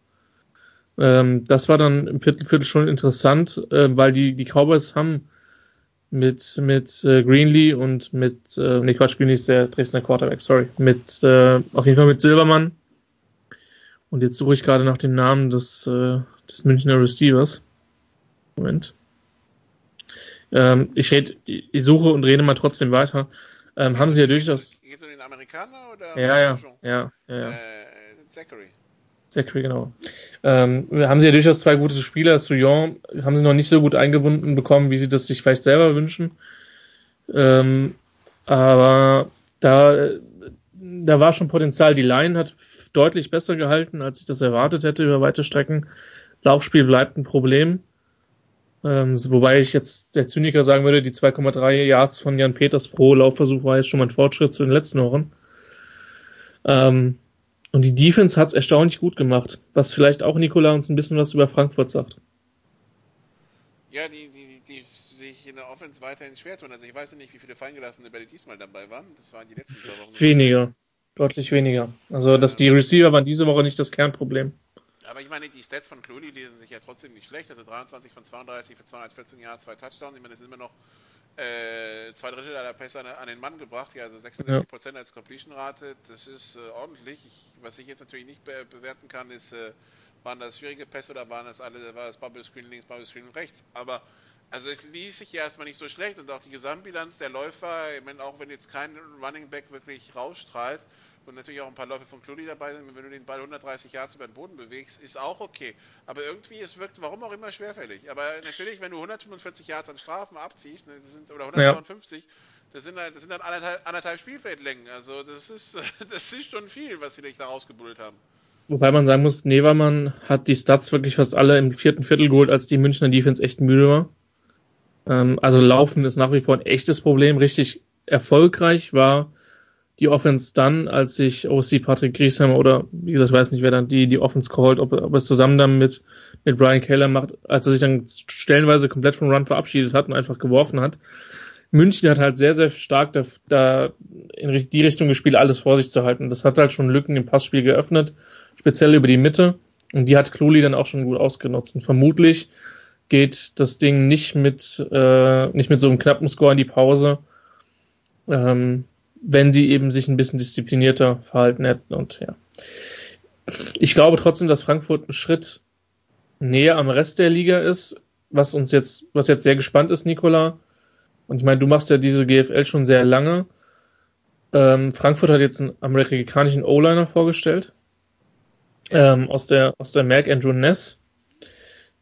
Ähm, das war dann im Viertel, Viertel schon interessant, äh, weil die, die Cowboys haben mit, mit äh, Greenlee und mit, äh, nee, Quatsch, Greenlee ist der Dresdner Quarterback, sorry, mit, äh, auf jeden Fall mit Silbermann. Und jetzt suche ich gerade nach dem Namen des, äh, des Münchner Receivers. Moment. Ähm, ich, red, ich suche und rede mal trotzdem weiter. Ähm, haben Sie ja durchaus. Geht es um den Amerikaner oder? Ja, ja, ja, ja, ja. Äh, Zachary. Zachary, genau. Ähm, haben sie ja durchaus zwei gute Spieler. Souillon haben sie noch nicht so gut eingebunden bekommen, wie sie das sich vielleicht selber wünschen. Ähm, aber da, da war schon Potenzial. Die Line hat deutlich besser gehalten, als ich das erwartet hätte über weite Strecken. Laufspiel bleibt ein Problem. Ähm, wobei ich jetzt der Zyniker sagen würde, die 2,3 Yards von Jan Peters pro Laufversuch war jetzt schon mal ein Fortschritt zu den letzten Wochen. Ähm, und die Defense hat es erstaunlich gut gemacht, was vielleicht auch Nikola uns ein bisschen was über Frankfurt sagt. Ja, die, die, die sich in der Offense weiterhin schwer tun. Also ich weiß nicht, wie viele Feingelassene Bälle diesmal dabei waren. Das waren die letzten zwei Wochen. Weniger. Deutlich weniger. Also, dass die Receiver waren diese Woche nicht das Kernproblem. Aber ich meine, die Stats von Clooney lesen sich ja trotzdem nicht schlecht. Also 23 von 32 für 214 Jahre, zwei Touchdowns. Ich meine, das sind immer noch äh, zwei Drittel aller Pässe an, an, den Mann gebracht. Ja, also 76 Prozent ja. als Completion-Rate. Das ist äh, ordentlich. Ich, was ich jetzt natürlich nicht be bewerten kann, ist, äh, waren das schwierige Pässe oder waren das alle, war das Bubble Screen links, Bubble Screen rechts? Aber also es ließ sich ja erstmal nicht so schlecht und auch die Gesamtbilanz der Läufer, ich meine, auch wenn jetzt kein Running Back wirklich rausstrahlt, und natürlich auch ein paar Läufe von Clooney dabei sind, wenn du den Ball 130 Yards über den Boden bewegst, ist auch okay. Aber irgendwie, es wirkt, warum auch immer, schwerfällig. Aber natürlich, wenn du 145 Yards an Strafen abziehst, ne, sind, oder 152, ja. das sind halt, das sind dann anderthalb, anderthalb Spielfeldlängen. Also das ist, das ist schon viel, was sie dich da rausgebuddelt haben. Wobei man sagen muss, Nevermann hat die Stats wirklich fast alle im vierten Viertel geholt, als die Münchner Defense echt müde war. Ähm, also Laufen ist nach wie vor ein echtes Problem. Richtig erfolgreich war die Offense dann, als sich OC Patrick Griesheimer oder wie gesagt, ich weiß nicht, wer dann die, die Offense called, ob, ob er es zusammen dann mit, mit Brian Keller macht, als er sich dann stellenweise komplett vom Run verabschiedet hat und einfach geworfen hat. München hat halt sehr, sehr stark da, da in die Richtung gespielt, alles vor sich zu halten. Das hat halt schon Lücken im Passspiel geöffnet, speziell über die Mitte. Und die hat Kluli dann auch schon gut ausgenutzt. Und vermutlich geht das Ding nicht mit, äh, nicht mit so einem knappen Score in die Pause. Ähm, wenn sie eben sich ein bisschen disziplinierter verhalten hätten und ja. Ich glaube trotzdem, dass Frankfurt einen Schritt näher am Rest der Liga ist, was uns jetzt, was jetzt sehr gespannt ist, Nicola. Und ich meine, du machst ja diese GFL schon sehr lange. Ähm, Frankfurt hat jetzt einen amerikanischen O-Liner vorgestellt. Ähm, aus der, aus der Merck Andrew Ness,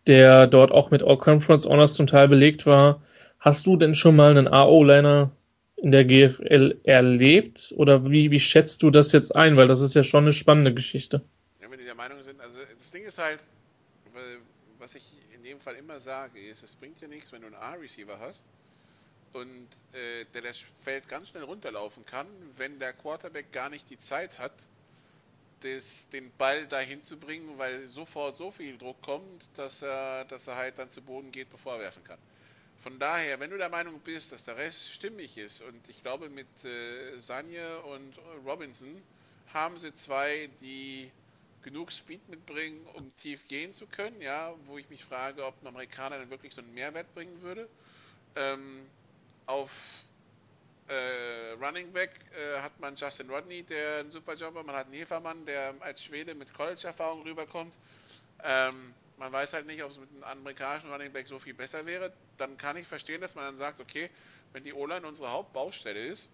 der dort auch mit All-Conference Honors zum Teil belegt war. Hast du denn schon mal einen AO-Liner in der GFL erlebt? Oder wie, wie schätzt du das jetzt ein? Weil das ist ja schon eine spannende Geschichte. Ja, wenn die der Meinung sind, also das Ding ist halt, was ich in dem Fall immer sage, ist, es bringt dir nichts, wenn du einen A-Receiver hast und äh, der das Feld ganz schnell runterlaufen kann, wenn der Quarterback gar nicht die Zeit hat, das, den Ball dahin zu bringen, weil sofort so viel Druck kommt, dass er, dass er halt dann zu Boden geht, bevor er werfen kann. Von daher, wenn du der Meinung bist, dass der Rest stimmig ist, und ich glaube, mit äh, Sanje und Robinson haben sie zwei, die genug Speed mitbringen, um tief gehen zu können, ja, wo ich mich frage, ob ein Amerikaner dann wirklich so einen Mehrwert bringen würde. Ähm, auf äh, Running Back äh, hat man Justin Rodney, der ein super Job macht. Man hat einen Hefermann, der als Schwede mit College-Erfahrung rüberkommt. Ähm, man weiß halt nicht, ob es mit einem amerikanischen Running Back so viel besser wäre, dann kann ich verstehen, dass man dann sagt, okay, wenn die O-Line unsere Hauptbaustelle ist,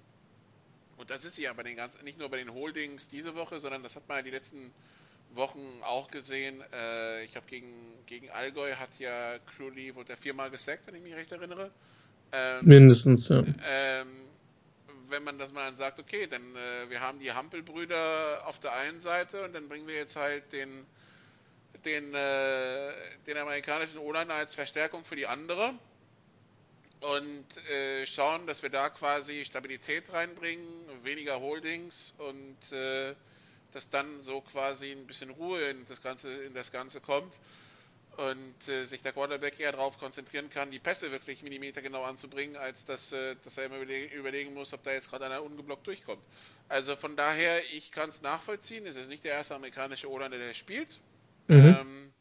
und das ist sie ja bei den ganzen, nicht nur bei den Holdings diese Woche, sondern das hat man ja die letzten Wochen auch gesehen. Äh, ich habe gegen, gegen Allgäu hat ja Crowley, wurde er viermal gesackt, wenn ich mich recht erinnere. Ähm, Mindestens, ja. Ähm, wenn man das mal dann sagt, okay, dann äh, wir haben die Hampelbrüder auf der einen Seite und dann bringen wir jetzt halt den den, äh, den amerikanischen O-Liner als Verstärkung für die andere und äh, schauen, dass wir da quasi Stabilität reinbringen, weniger Holdings und äh, dass dann so quasi ein bisschen Ruhe in das Ganze, in das Ganze kommt und äh, sich der Quarterback eher darauf konzentrieren kann, die Pässe wirklich millimetergenau anzubringen, als dass, äh, dass er immer überlegen muss, ob da jetzt gerade einer ungeblockt durchkommt. Also von daher, ich kann es nachvollziehen. Es ist nicht der erste amerikanische O-Liner, der spielt. Mhm. Ähm,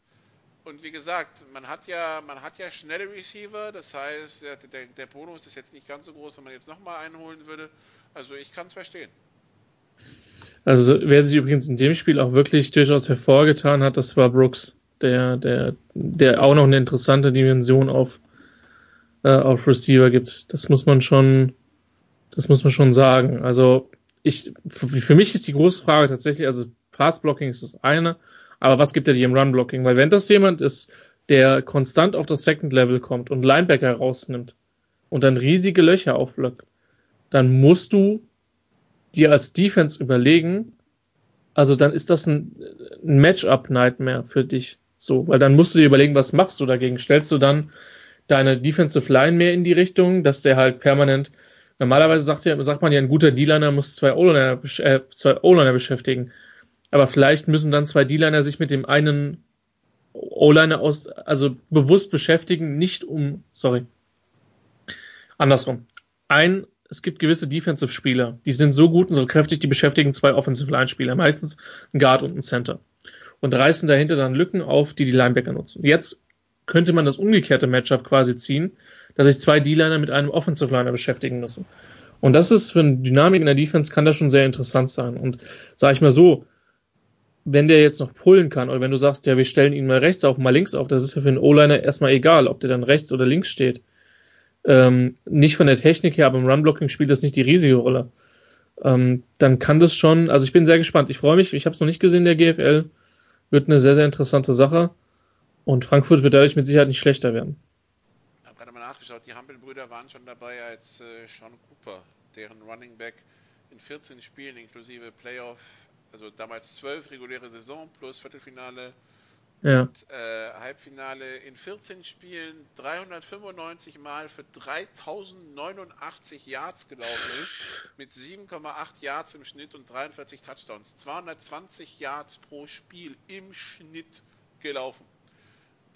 und wie gesagt, man hat ja, man hat ja schnelle Receiver, das heißt, der, der Bonus ist jetzt nicht ganz so groß, wenn man jetzt nochmal einholen würde. Also ich kann es verstehen. Also wer sich übrigens in dem Spiel auch wirklich durchaus hervorgetan hat, das war Brooks, der, der, der auch noch eine interessante Dimension auf, äh, auf Receiver gibt. Das muss man schon, das muss man schon sagen. Also ich, für mich ist die große Frage tatsächlich, also Pass-Blocking ist das eine, aber was gibt er dir im Run-Blocking? Weil wenn das jemand ist, der konstant auf das Second Level kommt und Linebacker rausnimmt und dann riesige Löcher aufblockt, dann musst du dir als Defense überlegen, also dann ist das ein, ein Matchup-Nightmare für dich. So, weil dann musst du dir überlegen, was machst du dagegen? Stellst du dann deine Defensive Line mehr in die Richtung, dass der halt permanent, normalerweise sagt, ja, sagt man ja, ein guter D-Liner muss zwei O-Liner, äh, beschäftigen. Aber vielleicht müssen dann zwei D-Liner sich mit dem einen O-Liner aus, also bewusst beschäftigen, nicht um, sorry, andersrum. Ein, es gibt gewisse Defensive-Spieler, die sind so gut und so kräftig, die beschäftigen zwei Offensive-Line-Spieler, meistens ein Guard und ein Center. Und reißen dahinter dann Lücken auf, die die Linebacker nutzen. Jetzt könnte man das umgekehrte Matchup quasi ziehen, dass sich zwei D-Liner mit einem Offensive-Liner beschäftigen müssen. Und das ist für eine Dynamik in der Defense kann das schon sehr interessant sein. Und sage ich mal so, wenn der jetzt noch pullen kann oder wenn du sagst, ja, wir stellen ihn mal rechts auf, mal links auf, das ist ja für einen O-Liner erstmal egal, ob der dann rechts oder links steht. Ähm, nicht von der Technik her, aber im Run-Blocking spielt das nicht die riesige Rolle. Ähm, dann kann das schon, also ich bin sehr gespannt. Ich freue mich, ich habe es noch nicht gesehen, der GFL. Wird eine sehr, sehr interessante Sache. Und Frankfurt wird dadurch mit Sicherheit nicht schlechter werden. Ich habe gerade mal nachgeschaut, die Hampel-Brüder waren schon dabei, als äh, Sean Cooper, deren Running Back, in 14 Spielen inklusive Playoff also damals zwölf reguläre Saison plus Viertelfinale ja. und äh, Halbfinale in 14 Spielen 395 Mal für 3089 Yards gelaufen ist, mit 7,8 Yards im Schnitt und 43 Touchdowns. 220 Yards pro Spiel im Schnitt gelaufen.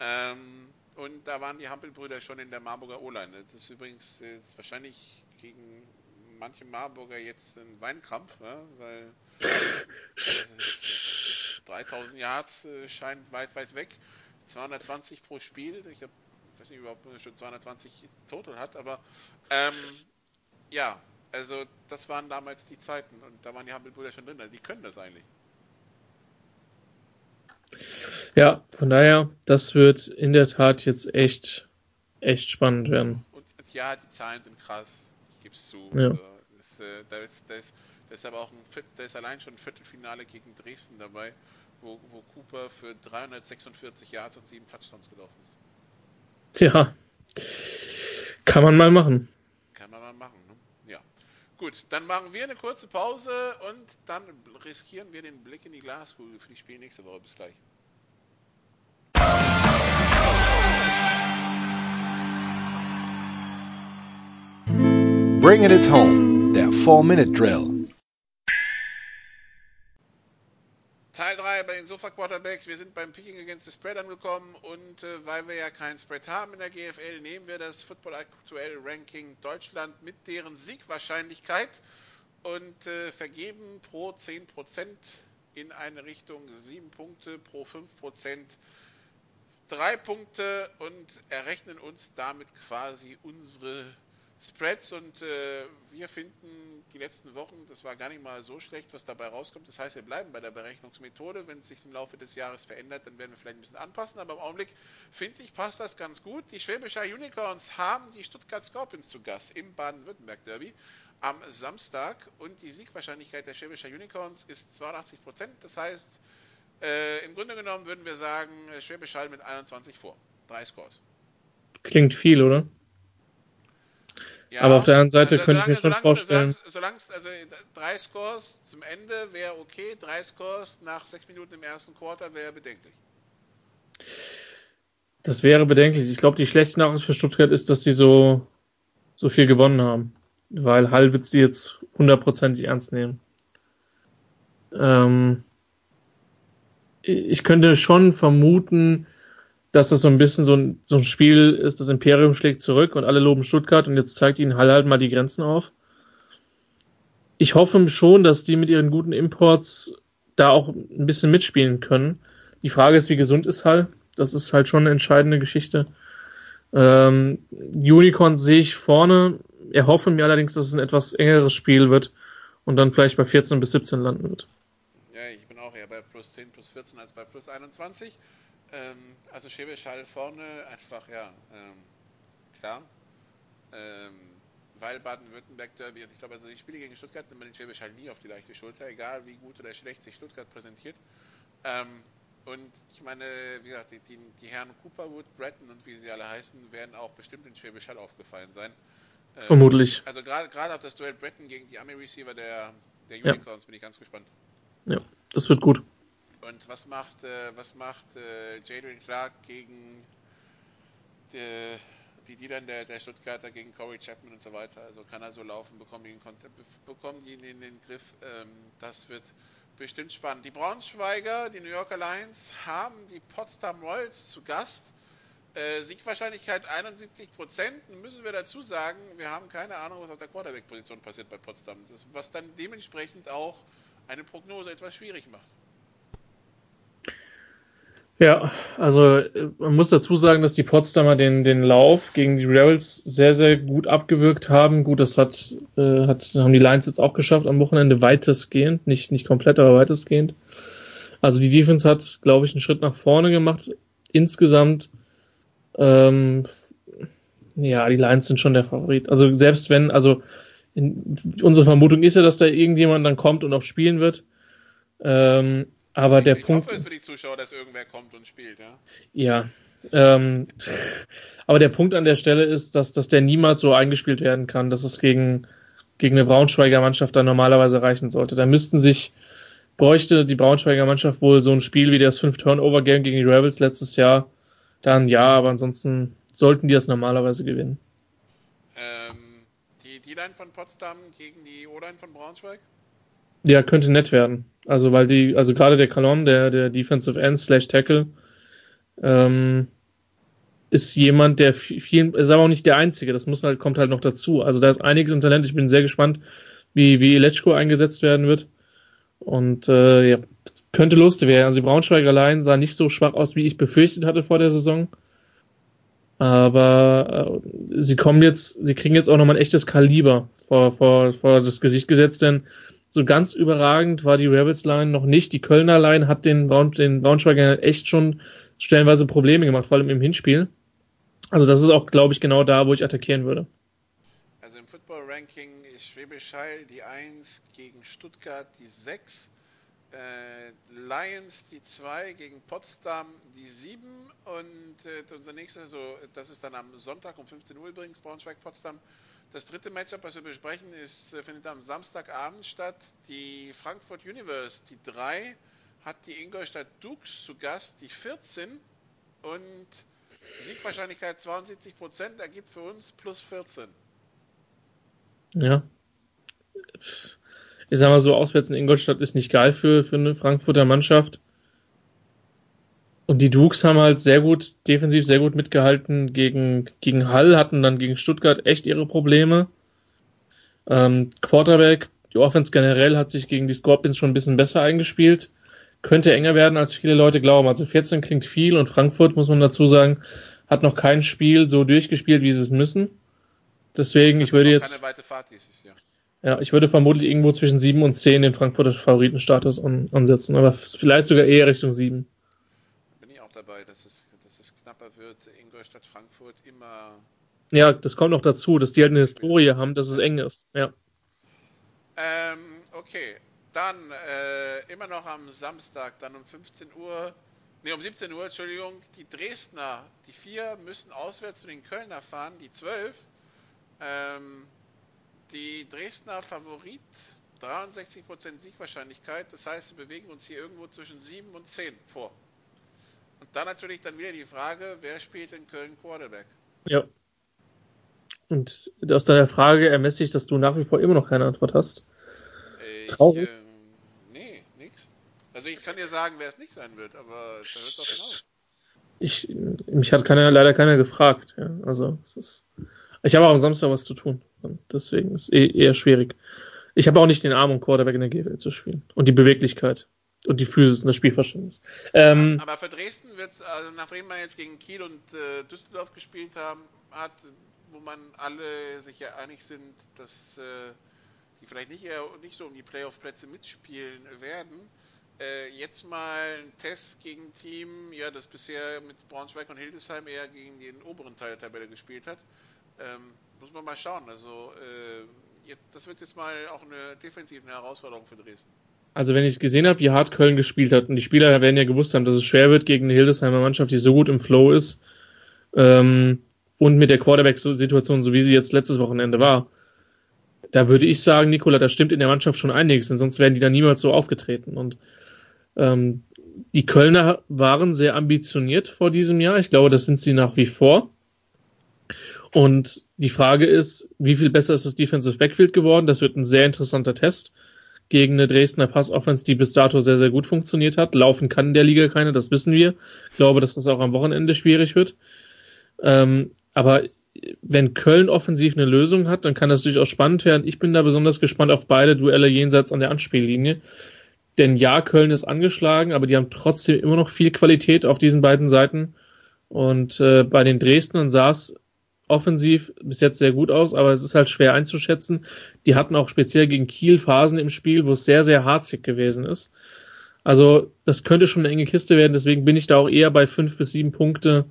Ähm, und da waren die Hampelbrüder schon in der Marburger O-Line. Das ist übrigens jetzt wahrscheinlich gegen manche Marburger jetzt ein Weinkrampf, ja, weil 3000 Yards äh, scheint weit, weit weg. 220 pro Spiel. Ich, hab, ich weiß nicht überhaupt, ob er schon 220 total hat, aber ähm, ja, also das waren damals die Zeiten und da waren die Hampelbrüder schon drin. Also die können das eigentlich. Ja, von daher, das wird in der Tat jetzt echt, echt spannend werden. Und, ja, die Zahlen sind krass. Ich gebe es zu. Ja. Also, das, äh, da ist, da ist aber auch ein, da ist allein schon ein Viertelfinale gegen Dresden dabei, wo, wo Cooper für 346 Yards und sieben Touchdowns gelaufen ist. Tja, kann man mal machen. Kann man mal machen, ne? Ja. Gut, dann machen wir eine kurze Pause und dann riskieren wir den Blick in die Glaskugel für die Spiele nächste Woche. Bis gleich. Bringing it home, der 4-Minute-Drill. 3 bei den Sofa Quarterbacks. Wir sind beim Picking Against the Spread angekommen und äh, weil wir ja keinen Spread haben in der GFL, nehmen wir das Football Aktuell Ranking Deutschland mit deren Siegwahrscheinlichkeit und äh, vergeben pro 10% in eine Richtung 7 Punkte, pro 5% 3 Punkte und errechnen uns damit quasi unsere Spreads und äh, wir finden die letzten Wochen, das war gar nicht mal so schlecht, was dabei rauskommt. Das heißt, wir bleiben bei der Berechnungsmethode. Wenn es sich im Laufe des Jahres verändert, dann werden wir vielleicht ein bisschen anpassen. Aber im Augenblick finde ich, passt das ganz gut. Die Schwäbischer Unicorns haben die Stuttgart Scorpions zu Gast im Baden-Württemberg-Derby am Samstag und die Siegwahrscheinlichkeit der Schwäbischer Unicorns ist 82 Prozent. Das heißt, äh, im Grunde genommen würden wir sagen, Schwäbisch Hall mit 21 vor. Drei Scores. Klingt viel, oder? Ja, Aber auf der anderen Seite also könnte ich mir schon solange- vorstellen. Solange es, also drei Scores zum Ende wäre okay, drei Scores nach sechs Minuten im ersten Quarter wäre bedenklich. Das wäre bedenklich. Ich glaube, die schlechte Nachricht für Stuttgart ist, dass sie so, so viel gewonnen haben. Weil Hall wird sie jetzt hundertprozentig ernst nehmen. Ähm, ich könnte schon vermuten, dass das so ein bisschen so ein, so ein Spiel ist, das Imperium schlägt zurück und alle loben Stuttgart und jetzt zeigt ihnen Hall halt mal die Grenzen auf. Ich hoffe schon, dass die mit ihren guten Imports da auch ein bisschen mitspielen können. Die Frage ist, wie gesund ist Hall? Das ist halt schon eine entscheidende Geschichte. Ähm, Unicorn sehe ich vorne. Erhoffe mir allerdings, dass es ein etwas engeres Spiel wird und dann vielleicht bei 14 bis 17 landen wird. Ja, ich bin auch eher bei plus 10, plus 14 als bei plus 21. Ähm, also Schäbisch Hall vorne einfach, ja, ähm, klar. Ähm, weil Rhein-Main-Baden-Württemberg-Derby. Ich glaube, also die Spiele gegen Stuttgart nimmt man den Schwäbisch Hall nie auf die leichte Schulter, egal wie gut oder schlecht sich Stuttgart präsentiert. Ähm, und ich meine, wie gesagt, die, die, die, Herren Cooperwood, Bretton und wie sie alle heißen, werden auch bestimmt in Schwäbisch Hall aufgefallen sein. Ähm, Vermutlich. Also gerade auf das Duell Bretton gegen die Army-Receiver der, der Unicorns ja. bin ich ganz gespannt. Ja, das wird gut. Und was macht, äh, was macht äh, Jadon Clark gegen die, die Dealern der, der Stuttgarter, gegen Corey Chapman und so weiter? Also kann er so laufen, bekommen die ihn, bekommen die ihn in den Griff. Ähm, das wird bestimmt spannend. Die Braunschweiger, die New Yorker Lions, haben die Potsdam Royals zu Gast. Äh, Siegwahrscheinlichkeit 71 Prozent. Müssen wir dazu sagen, wir haben keine Ahnung, was auf der Quarterback-Position passiert bei Potsdam. Das, was dann dementsprechend auch eine Prognose etwas schwierig macht. Ja, also man muss dazu sagen, dass die Potsdamer den, den Lauf gegen die Rebels sehr, sehr gut abgewirkt haben. Gut, das hat, äh, hat, haben die Lions jetzt auch geschafft am Wochenende weitestgehend, nicht, nicht komplett, aber weitestgehend. Also die Defense hat, glaube ich, einen Schritt nach vorne gemacht. Insgesamt, ähm, ja, die Lions sind schon der Favorit. Also selbst wenn, also in, unsere Vermutung ist ja, dass da irgendjemand dann kommt und auch spielen wird. Ähm, aber ich, der ich Punkt. Hoffe es für die Zuschauer, dass irgendwer kommt und spielt, ja. Ja. Ähm, aber der Punkt an der Stelle ist, dass, dass der niemals so eingespielt werden kann, dass es gegen, gegen eine Braunschweiger Mannschaft dann normalerweise reichen sollte. Da müssten sich, bräuchte die Braunschweiger Mannschaft wohl so ein Spiel wie das 5-Turnover-Game gegen die Rebels letztes Jahr. Dann ja, aber ansonsten sollten die das normalerweise gewinnen. Ähm, die D-Line von Potsdam gegen die O-Line von Braunschweig? Ja, könnte nett werden. Also weil die, also gerade der Kalon, der, der Defensive End slash Tackle, ähm, ist jemand, der viel, ist aber auch nicht der einzige, das muss halt, kommt halt noch dazu. Also da ist einiges an Talent, ich bin sehr gespannt, wie, wie Lechko eingesetzt werden wird. Und äh, ja, könnte lustig werden. Also die Braunschweiger allein sah nicht so schwach aus, wie ich befürchtet hatte vor der Saison. Aber äh, sie kommen jetzt, sie kriegen jetzt auch nochmal ein echtes Kaliber vor, vor, vor das Gesicht gesetzt, denn so ganz überragend war die Rebels Line noch nicht. Die Kölner Line hat den, Braun, den Braunschweiger echt schon stellenweise Probleme gemacht, vor allem im Hinspiel. Also das ist auch, glaube ich, genau da, wo ich attackieren würde. Also im Football Ranking ist Schwäbisch Hall die 1 gegen Stuttgart die 6. Äh, Lions die 2 gegen Potsdam die 7 und äh, unser nächster, so, das ist dann am Sonntag um 15 Uhr übrigens, Braunschweig-Potsdam. Das dritte Matchup, was wir besprechen, ist, äh, findet am Samstagabend statt. Die Frankfurt Universe, die 3, hat die Ingolstadt Dukes zu Gast, die 14. Und Siegwahrscheinlichkeit 72 Prozent ergibt für uns plus 14. Ja. Ich sag mal so, auswärts in Ingolstadt ist nicht geil für, für eine Frankfurter Mannschaft. Und die Dukes haben halt sehr gut, defensiv sehr gut mitgehalten gegen, gegen Hall, hatten dann gegen Stuttgart echt ihre Probleme. Ähm, Quarterback, die Offense generell hat sich gegen die Scorpions schon ein bisschen besser eingespielt. Könnte enger werden, als viele Leute glauben. Also 14 klingt viel und Frankfurt, muss man dazu sagen, hat noch kein Spiel so durchgespielt, wie sie es müssen. Deswegen, ich würde jetzt. Ja, ich würde vermutlich irgendwo zwischen 7 und 10 den Frankfurter Favoritenstatus an, ansetzen, aber vielleicht sogar eher Richtung 7 dabei, dass es, dass es knapper wird. Ingolstadt, Frankfurt immer. Ja, das kommt noch dazu, dass die halt eine Historie haben, dass es eng ist. Ja. Ähm, okay. Dann äh, immer noch am Samstag, dann um 15 Uhr, ne, um 17 Uhr, Entschuldigung, die Dresdner, die vier müssen auswärts zu den Kölner fahren, die zwölf. Ähm, die Dresdner Favorit, 63% Siegwahrscheinlichkeit, das heißt, wir bewegen uns hier irgendwo zwischen 7 und 10 vor. Und dann natürlich dann wieder die Frage, wer spielt in Köln Quarterback? Ja. Und aus deiner Frage ermesse ich, dass du nach wie vor immer noch keine Antwort hast. Ich, Traurig. Äh, nee, nix. Also ich kann dir sagen, wer es nicht sein wird, aber da hört doch hinaus. Ich, mich hat keiner, leider keiner gefragt. Ja. Also es ist, ich habe auch am Samstag was zu tun. Und deswegen ist es eh, eher schwierig. Ich habe auch nicht den Arm, um Quarterback in der GWL zu spielen. Und die Beweglichkeit und die Physis und das Spielverständnis. Ähm, aber für Dresden wird es, also nachdem man jetzt gegen Kiel und äh, Düsseldorf gespielt haben, hat, wo man alle sich ja einig sind, dass äh, die vielleicht nicht, eher, nicht so um die Playoff-Plätze mitspielen werden, äh, jetzt mal ein Test gegen ein Team, ja, das bisher mit Braunschweig und Hildesheim eher gegen den oberen Teil der Tabelle gespielt hat. Ähm, muss man mal schauen. Also, äh, jetzt, das wird jetzt mal auch eine defensive Herausforderung für Dresden. Also wenn ich gesehen habe, wie hart Köln gespielt hat, und die Spieler werden ja gewusst haben, dass es schwer wird gegen eine Hildesheimer Mannschaft, die so gut im Flow ist, ähm, und mit der Quarterback-Situation, so wie sie jetzt letztes Wochenende war, da würde ich sagen, Nikola, da stimmt in der Mannschaft schon einiges, denn sonst wären die da niemals so aufgetreten. Und ähm, die Kölner waren sehr ambitioniert vor diesem Jahr. Ich glaube, das sind sie nach wie vor. Und die Frage ist, wie viel besser ist das Defensive Backfield geworden? Das wird ein sehr interessanter Test gegen eine Dresdner Passoffense, die bis dato sehr, sehr gut funktioniert hat. Laufen kann in der Liga keine, das wissen wir. Ich glaube, dass das auch am Wochenende schwierig wird. Ähm, aber wenn Köln offensiv eine Lösung hat, dann kann das durchaus spannend werden. Ich bin da besonders gespannt auf beide Duelle jenseits an der Anspiellinie. Denn ja, Köln ist angeschlagen, aber die haben trotzdem immer noch viel Qualität auf diesen beiden Seiten. Und äh, bei den Dresdnern sah es offensiv bis jetzt sehr gut aus, aber es ist halt schwer einzuschätzen. Die hatten auch speziell gegen Kiel Phasen im Spiel, wo es sehr, sehr harzig gewesen ist. Also das könnte schon eine enge Kiste werden, deswegen bin ich da auch eher bei fünf bis sieben Punkte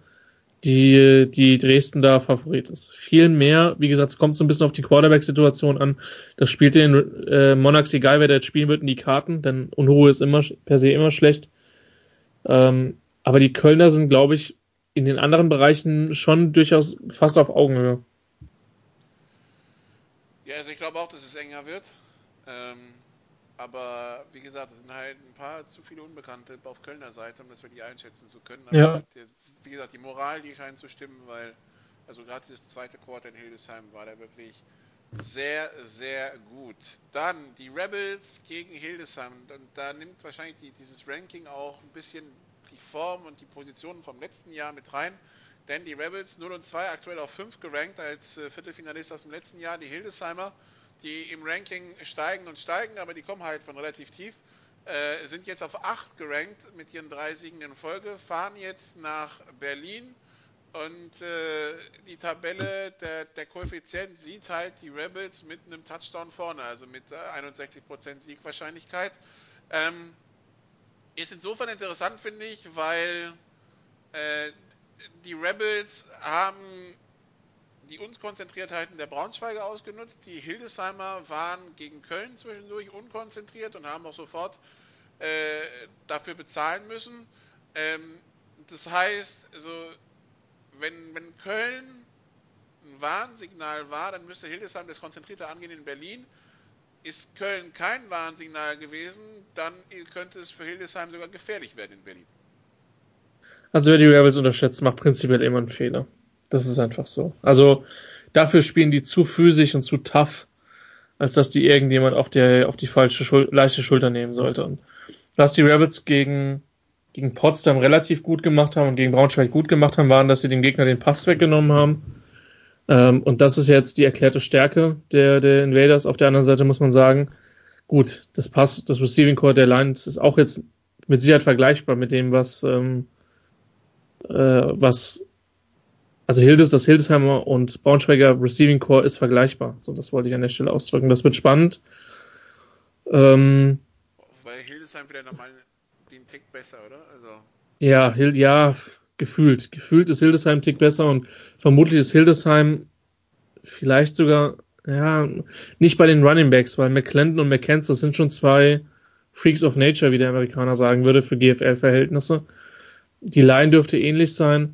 die, die Dresden da Favorit ist. Viel mehr, wie gesagt, es kommt so ein bisschen auf die Quarterback-Situation an. Das spielt den äh, Monarchs egal, wer da jetzt spielen wird, in die Karten, denn Unruhe ist immer per se immer schlecht. Ähm, aber die Kölner sind, glaube ich, in den anderen Bereichen schon durchaus fast auf Augenhöhe. Ja, also ich glaube auch, dass es enger wird. Ähm, aber wie gesagt, es sind halt ein paar zu viele Unbekannte auf Kölner Seite, um das wir die einschätzen zu können. Aber ja. der, wie gesagt, die Moral, die scheint zu stimmen, weil, also gerade das zweite Quarter in Hildesheim war da wirklich sehr, sehr gut. Dann die Rebels gegen Hildesheim. Und da nimmt wahrscheinlich die, dieses Ranking auch ein bisschen die Form und die Positionen vom letzten Jahr mit rein. Denn die Rebels 0 und 2 aktuell auf 5 gerankt als äh, Viertelfinalist aus dem letzten Jahr. Die Hildesheimer, die im Ranking steigen und steigen, aber die kommen halt von relativ tief. Äh, sind jetzt auf 8 gerankt mit ihren drei Siegen in Folge, fahren jetzt nach Berlin und äh, die Tabelle, der, der Koeffizient sieht halt die Rebels mit einem Touchdown vorne, also mit äh, 61% Siegwahrscheinlichkeit. Ähm, ist insofern interessant, finde ich, weil äh, die Rebels haben die Unkonzentriertheiten der Braunschweiger ausgenutzt. Die Hildesheimer waren gegen Köln zwischendurch unkonzentriert und haben auch sofort äh, dafür bezahlen müssen. Ähm, das heißt, also, wenn, wenn Köln ein Warnsignal war, dann müsste Hildesheim das konzentrierter angehen in Berlin. Ist Köln kein Warnsignal gewesen, dann könnte es für Hildesheim sogar gefährlich werden in Berlin. Also wer die Rebels unterschätzt, macht prinzipiell immer einen Fehler. Das ist einfach so. Also dafür spielen die zu physisch und zu tough, als dass die irgendjemand auf, der, auf die falsche Schul leichte Schulter nehmen sollte. Und was die Rebels gegen, gegen Potsdam relativ gut gemacht haben und gegen Braunschweig gut gemacht haben, waren, dass sie dem Gegner den Pass weggenommen haben. Ähm, und das ist jetzt die erklärte Stärke der, der Invaders. Auf der anderen Seite muss man sagen, gut, das Pass, das Receiving Core der Lions ist auch jetzt mit Sicherheit vergleichbar mit dem, was, ähm, äh, was also Hildes, das Hildesheimer und Braunschweiger Receiving Core ist vergleichbar. So, das wollte ich an der Stelle ausdrücken. Das wird spannend. Ähm, Weil Hildesheim wieder nochmal den Tick besser, oder? Also. Ja, Hild, ja, gefühlt. Gefühlt ist Hildesheim einen Tick besser und vermutlich ist Hildesheim vielleicht sogar, ja, nicht bei den Running Backs, weil McClendon und McKenzie, das sind schon zwei Freaks of Nature, wie der Amerikaner sagen würde, für GFL-Verhältnisse. Die Line dürfte ähnlich sein.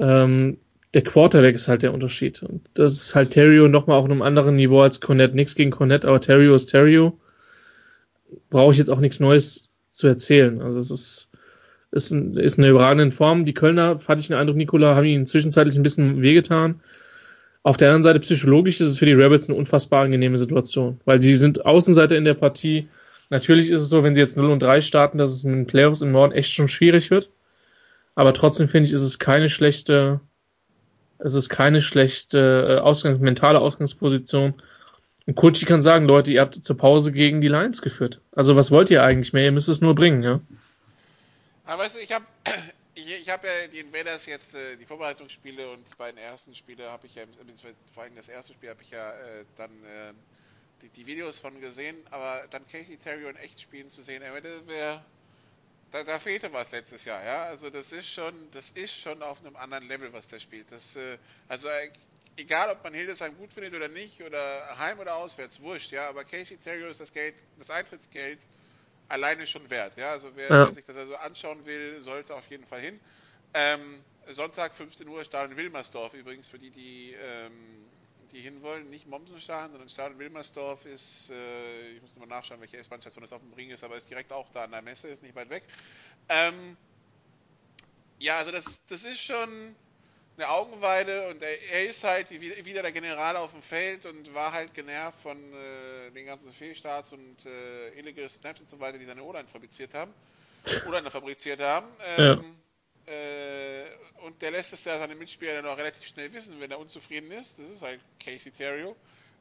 Ähm, der Quarterback ist halt der Unterschied. Und das ist halt Terrio nochmal auf einem anderen Niveau als Cornett. Nichts gegen Cornett, aber Terrio ist Terrio. Brauche ich jetzt auch nichts Neues zu erzählen. Also es ist, ist, ist eine überragende Form. Die Kölner, hatte ich den Eindruck, Nikola, haben ihnen zwischenzeitlich ein bisschen wehgetan. Auf der anderen Seite psychologisch ist es für die Rebels eine unfassbar angenehme Situation, weil sie sind Außenseiter in der Partie. Natürlich ist es so, wenn sie jetzt 0 und 3 starten, dass es in den Playoffs im Norden echt schon schwierig wird. Aber trotzdem finde ich, ist es keine schlechte, es ist keine schlechte äh, Ausgangs-, mentale Ausgangsposition. Und Kutschi kann sagen, Leute, ihr habt zur Pause gegen die Lions geführt. Also was wollt ihr eigentlich mehr? Ihr müsst es nur bringen, ja? Aber weißt du, ich habe ich, ich hab ja die Invaders jetzt, äh, die Vorbereitungsspiele und die beiden ersten Spiele habe ich ja, vor allem das erste Spiel habe ich ja äh, dann äh, die, die, Videos von gesehen, aber dann Casey Terry in echt spielen zu sehen, wäre da, da, fehlte was letztes Jahr, ja. Also das ist schon, das ist schon auf einem anderen Level, was der spielt. Das, äh, also äh, egal ob man Hildesheim gut findet oder nicht, oder heim oder auswärts, wurscht, ja, aber Casey Terrio ist das Geld, das Eintrittsgeld alleine schon wert, ja. Also wer, ja. wer sich das also anschauen will, sollte auf jeden Fall hin. Ähm, Sonntag 15 Uhr Stadion Wilmersdorf übrigens für die, die, ähm, die hinwollen. Nicht Mommsenstadion, sondern Stadion Wilmersdorf ist, äh, ich muss mal nachschauen, welche S-Bahn-Station das auf dem Ring ist, aber ist direkt auch da an der Messe, ist nicht weit weg. Ähm, ja, also das, das ist schon eine Augenweide und er, er, ist halt wieder der General auf dem Feld und war halt genervt von äh, den ganzen Fehlstarts und äh, illegal Snaps und so weiter, die seine O-Line fabriziert haben. Oder fabriziert haben. Ähm, ja. äh, und der lässt es ja seine Mitspieler dann auch relativ schnell wissen, wenn er unzufrieden ist. Das ist halt Casey Terrio.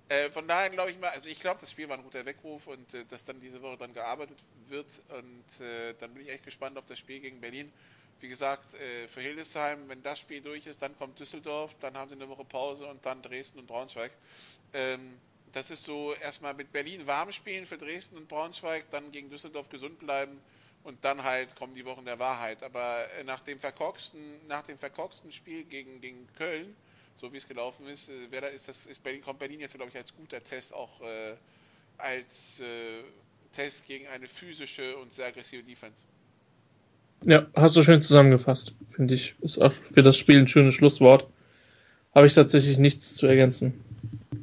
Äh, von daher glaube ich mal, also ich glaube, das Spiel war ein guter Weckruf und äh, dass dann diese Woche dann gearbeitet wird und äh, dann bin ich echt gespannt auf das Spiel gegen Berlin wie gesagt, äh, für Hildesheim, wenn das Spiel durch ist, dann kommt Düsseldorf, dann haben sie eine Woche Pause und dann Dresden und Braunschweig. Ähm, das ist so erstmal mit Berlin warm spielen für Dresden und Braunschweig, dann gegen Düsseldorf gesund bleiben und dann halt kommen die Wochen der Wahrheit. Aber äh, nach dem verkorksten, nach dem verkorksten Spiel gegen, gegen Köln, so wie es gelaufen ist, äh, da ist das, ist Berlin, kommt Berlin jetzt, glaube ich, als guter Test auch als Test gegen eine physische und sehr aggressive Defense. Ja, hast du schön zusammengefasst, finde ich. Ist auch für das Spiel ein schönes Schlusswort. Habe ich tatsächlich nichts zu ergänzen.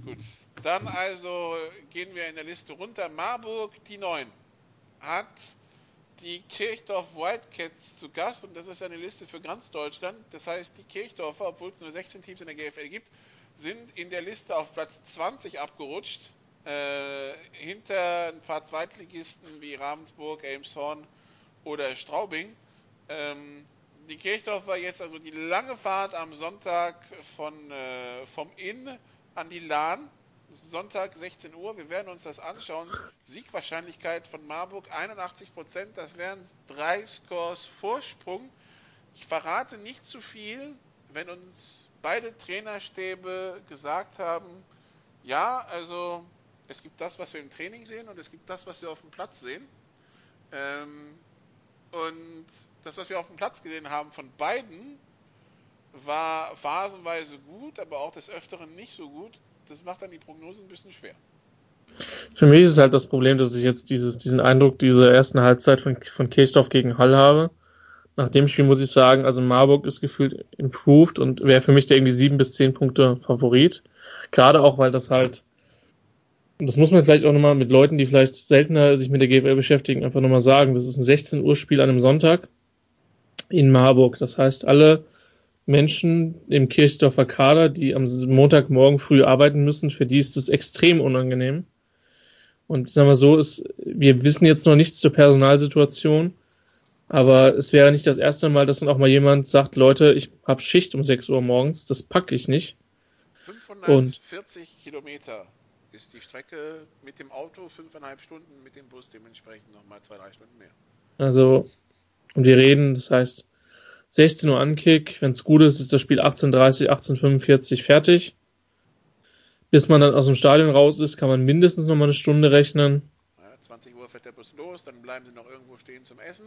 Gut, dann also gehen wir in der Liste runter. Marburg, die 9, hat die Kirchdorf Wildcats zu Gast und das ist eine Liste für ganz Deutschland. Das heißt, die Kirchdorfer, obwohl es nur 16 Teams in der GFL gibt, sind in der Liste auf Platz 20 abgerutscht. Äh, hinter ein paar Zweitligisten wie Ravensburg, Elmshorn oder Straubing. Ähm, die Kirchdorf war jetzt also die lange Fahrt am Sonntag von, äh, vom Inn an die Lahn. Sonntag 16 Uhr. Wir werden uns das anschauen. Siegwahrscheinlichkeit von Marburg 81 Prozent. Das wären drei Scores Vorsprung. Ich verrate nicht zu viel, wenn uns beide Trainerstäbe gesagt haben, ja, also es gibt das, was wir im Training sehen und es gibt das, was wir auf dem Platz sehen. Ähm, und das, was wir auf dem Platz gesehen haben von beiden, war phasenweise gut, aber auch des Öfteren nicht so gut. Das macht dann die Prognose ein bisschen schwer. Für mich ist es halt das Problem, dass ich jetzt dieses, diesen Eindruck dieser ersten Halbzeit von, von Kirchdorf gegen Hall habe. Nach dem Spiel muss ich sagen, also Marburg ist gefühlt improved und wäre für mich der irgendwie sieben bis zehn Punkte Favorit. Gerade auch, weil das halt, und das muss man vielleicht auch nochmal mit Leuten, die vielleicht seltener sich mit der GFL beschäftigen, einfach nochmal sagen. Das ist ein 16 Uhr Spiel an einem Sonntag in Marburg. Das heißt, alle Menschen im Kirchdorfer Kader, die am Montagmorgen früh arbeiten müssen, für die ist das extrem unangenehm. Und sagen wir so, ist, wir wissen jetzt noch nichts zur Personalsituation, aber es wäre nicht das erste Mal, dass dann auch mal jemand sagt, Leute, ich habe Schicht um 6 Uhr morgens, das packe ich nicht. 540 Und, Kilometer ist die Strecke mit dem Auto, fünfeinhalb Stunden, mit dem Bus dementsprechend nochmal zwei, drei Stunden mehr. Also und wir reden, das heißt 16 Uhr Ankick, wenn es gut ist, ist das Spiel 18.30, 18.45 fertig. Bis man dann aus dem Stadion raus ist, kann man mindestens noch mal eine Stunde rechnen. Ja, 20 Uhr fährt der Bus los, dann bleiben sie noch irgendwo stehen zum Essen.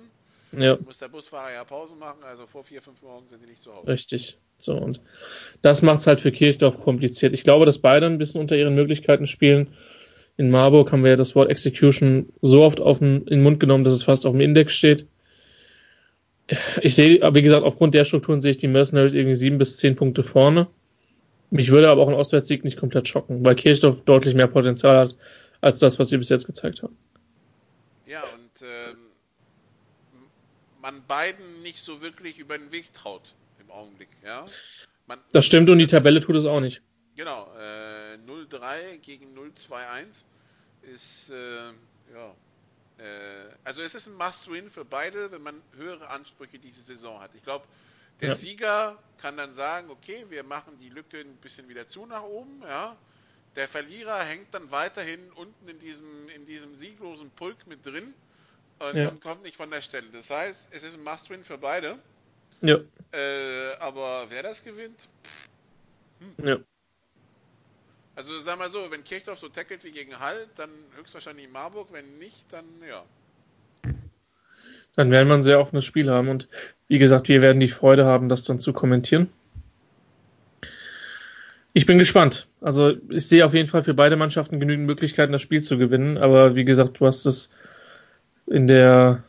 Ja. Dann muss der Busfahrer ja Pause machen, also vor 4, 5 Uhr sind die nicht zu Hause. Richtig. So, und das macht es halt für Kirchdorf kompliziert. Ich glaube, dass beide ein bisschen unter ihren Möglichkeiten spielen. In Marburg haben wir ja das Wort Execution so oft auf den, in den Mund genommen, dass es fast auf dem Index steht ich sehe, wie gesagt, aufgrund der Strukturen sehe ich die Mercenaries irgendwie sieben bis zehn Punkte vorne. Mich würde aber auch ein Auswärtssieg nicht komplett schocken, weil Kirchdorf deutlich mehr Potenzial hat als das, was sie bis jetzt gezeigt haben. Ja, und ähm, man beiden nicht so wirklich über den Weg traut im Augenblick. Ja? Man, das stimmt und die Tabelle tut es auch nicht. Genau, äh, 0-3 gegen 0-2-1 ist äh, ja, also es ist ein Must-Win für beide, wenn man höhere Ansprüche diese Saison hat. Ich glaube, der ja. Sieger kann dann sagen, okay, wir machen die Lücke ein bisschen wieder zu nach oben, ja. Der Verlierer hängt dann weiterhin unten in diesem, in diesem sieglosen Pulk mit drin und, ja. und kommt nicht von der Stelle. Das heißt, es ist ein Must-Win für beide. Ja. Äh, aber wer das gewinnt? Hm. Ja. Also sag mal so, wenn Kirchdorf so tackelt wie gegen Hall, dann höchstwahrscheinlich Marburg, wenn nicht, dann ja. Dann werden wir ein sehr offenes Spiel haben und wie gesagt, wir werden die Freude haben, das dann zu kommentieren. Ich bin gespannt. Also ich sehe auf jeden Fall für beide Mannschaften genügend Möglichkeiten, das Spiel zu gewinnen. Aber wie gesagt, du hast es in der,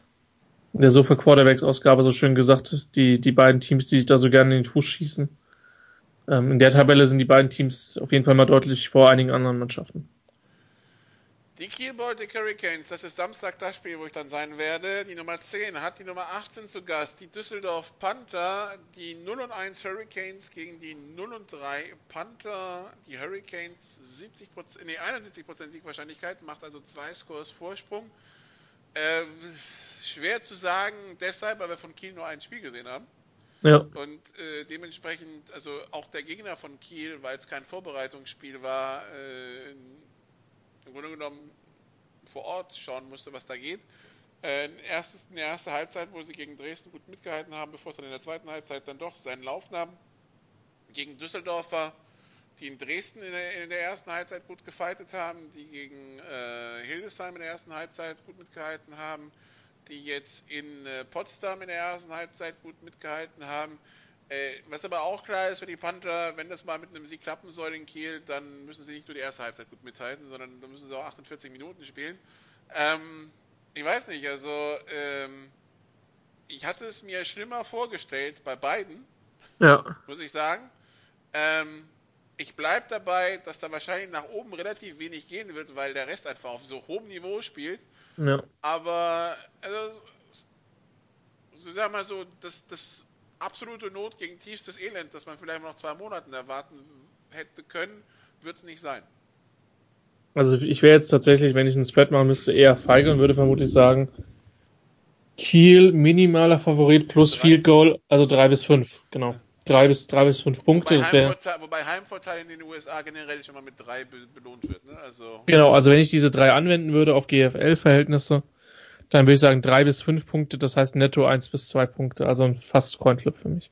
in der Sofa Quarterbacks Ausgabe so schön gesagt, die, die beiden Teams, die sich da so gerne in den Fuß schießen. Ähm, in der Tabelle sind die beiden Teams auf jeden Fall mal deutlich vor einigen anderen Mannschaften. Die Kiel Baltic Hurricanes, das ist Samstag das Spiel, wo ich dann sein werde. Die Nummer 10 hat die Nummer 18 zu Gast, die Düsseldorf Panther, die 0 und 1 Hurricanes gegen die 0 und 3 Panther. Die Hurricanes 70 nee, 71% Siegwahrscheinlichkeit, macht also zwei Scores Vorsprung. Äh, schwer zu sagen, deshalb, weil wir von Kiel nur ein Spiel gesehen haben. Ja. Und äh, dementsprechend, also auch der Gegner von Kiel, weil es kein Vorbereitungsspiel war, äh, im Grunde genommen vor Ort schauen musste, was da geht. Äh, erstes, eine erste Halbzeit, wo sie gegen Dresden gut mitgehalten haben, bevor es dann in der zweiten Halbzeit dann doch seinen Lauf nahm. Gegen Düsseldorfer, die in Dresden in der, in der ersten Halbzeit gut gefeitet haben, die gegen äh, Hildesheim in der ersten Halbzeit gut mitgehalten haben, die jetzt in äh, Potsdam in der ersten Halbzeit gut mitgehalten haben. Äh, was aber auch klar ist für die Panther, wenn das mal mit einem Sieg klappen soll in Kiel, dann müssen sie nicht nur die erste Halbzeit gut mithalten, sondern dann müssen sie auch 48 Minuten spielen. Ähm, ich weiß nicht, also ähm, ich hatte es mir schlimmer vorgestellt bei beiden, ja. muss ich sagen. Ähm, ich bleibe dabei, dass da wahrscheinlich nach oben relativ wenig gehen wird, weil der Rest einfach auf so hohem Niveau spielt. Ja. Aber, also, so sag mal so, das, das absolute Not gegen tiefstes Elend, das man vielleicht noch zwei Monaten erwarten hätte können, wird es nicht sein. Also ich wäre jetzt tatsächlich, wenn ich einen Spread machen müsste, eher feige und würde vermutlich sagen, Kiel minimaler Favorit plus drei. Field Goal, also drei bis fünf, genau. Drei bis, drei bis fünf Punkte. Wobei, Heimvorteil, wobei Heimvorteil in den USA generell schon mal mit drei belohnt wird. Ne? Also genau, also wenn ich diese drei anwenden würde auf GFL-Verhältnisse, dann würde ich sagen drei bis fünf Punkte, das heißt netto eins bis zwei Punkte, also ein fast Coinflip für mich.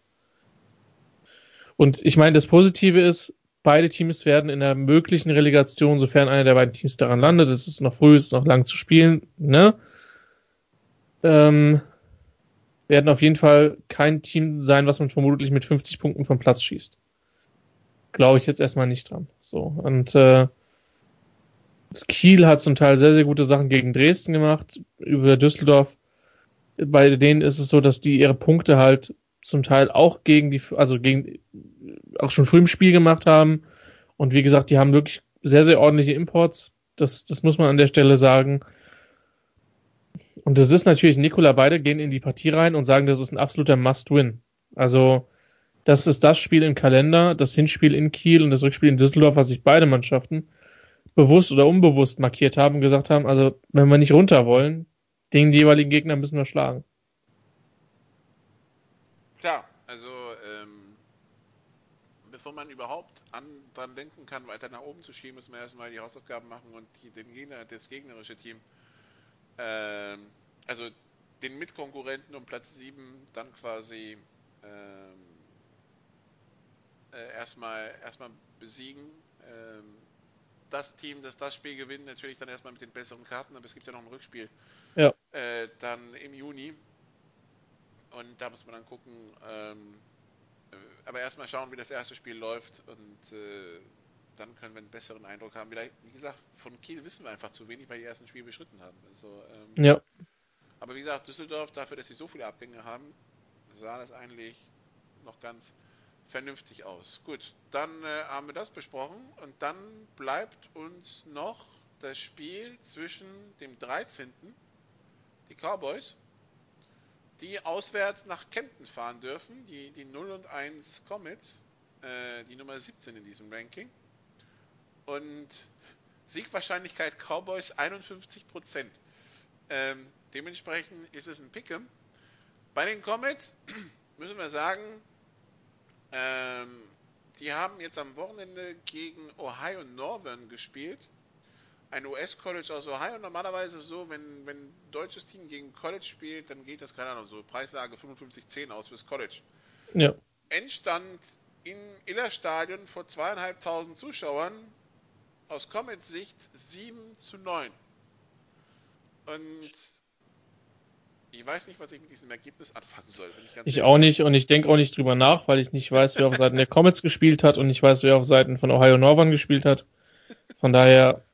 Und ich meine, das Positive ist, beide Teams werden in der möglichen Relegation, sofern einer der beiden Teams daran landet, es ist noch früh, es ist noch lang zu spielen, ne? Ähm, werden auf jeden Fall kein Team sein, was man vermutlich mit 50 Punkten vom Platz schießt. Glaube ich jetzt erstmal nicht dran. So. Und äh, Kiel hat zum Teil sehr, sehr gute Sachen gegen Dresden gemacht, über Düsseldorf. Bei denen ist es so, dass die ihre Punkte halt zum Teil auch gegen die, also gegen, auch schon früh im Spiel gemacht haben. Und wie gesagt, die haben wirklich sehr, sehr ordentliche Imports. Das, das muss man an der Stelle sagen. Und das ist natürlich, Nikola, beide gehen in die Partie rein und sagen, das ist ein absoluter Must-Win. Also, das ist das Spiel im Kalender, das Hinspiel in Kiel und das Rückspiel in Düsseldorf, was sich beide Mannschaften bewusst oder unbewusst markiert haben und gesagt haben, also wenn wir nicht runter wollen, den jeweiligen Gegner müssen wir schlagen. Klar, also ähm, bevor man überhaupt an, dran denken kann, weiter nach oben zu schieben, müssen wir erstmal die Hausaufgaben machen und die, den Gegner, das gegnerische Team, ähm, also den Mitkonkurrenten um Platz 7 dann quasi ähm, äh, erstmal, erstmal besiegen. Ähm, das Team, das das Spiel gewinnt, natürlich dann erstmal mit den besseren Karten, aber es gibt ja noch ein Rückspiel. Ja. Äh, dann im Juni. Und da muss man dann gucken. Ähm, äh, aber erstmal schauen, wie das erste Spiel läuft und äh, dann können wir einen besseren Eindruck haben. Vielleicht, wie gesagt, von Kiel wissen wir einfach zu wenig, weil die ersten Spiele beschritten haben. Also, ähm, ja. Aber wie gesagt, Düsseldorf, dafür, dass sie so viele Abgänge haben, sah das eigentlich noch ganz vernünftig aus. Gut, dann äh, haben wir das besprochen und dann bleibt uns noch das Spiel zwischen dem 13. die Cowboys, die auswärts nach Kempten fahren dürfen, die, die 0 und 1 Comets, äh, die Nummer 17 in diesem Ranking. Und Siegwahrscheinlichkeit Cowboys 51% Ähm, dementsprechend ist es ein Pick'em. Bei den Comets müssen wir sagen, ähm, die haben jetzt am Wochenende gegen Ohio Northern gespielt. Ein US-College aus Ohio. Normalerweise so, wenn, wenn ein deutsches Team gegen College spielt, dann geht das, keine Ahnung, so Preislage 55-10 aus fürs College. Ja. Endstand im Illerstadion vor zweieinhalbtausend Zuschauern aus Comets Sicht 7 zu 9. Und Ich weiß nicht, was ich mit diesem Ergebnis anfangen soll. Ich, ich auch nicht und ich denke auch nicht drüber nach, weil ich nicht weiß, wer auf Seiten der Comets gespielt hat und ich weiß, wer auf Seiten von Ohio Northern gespielt hat. Von daher,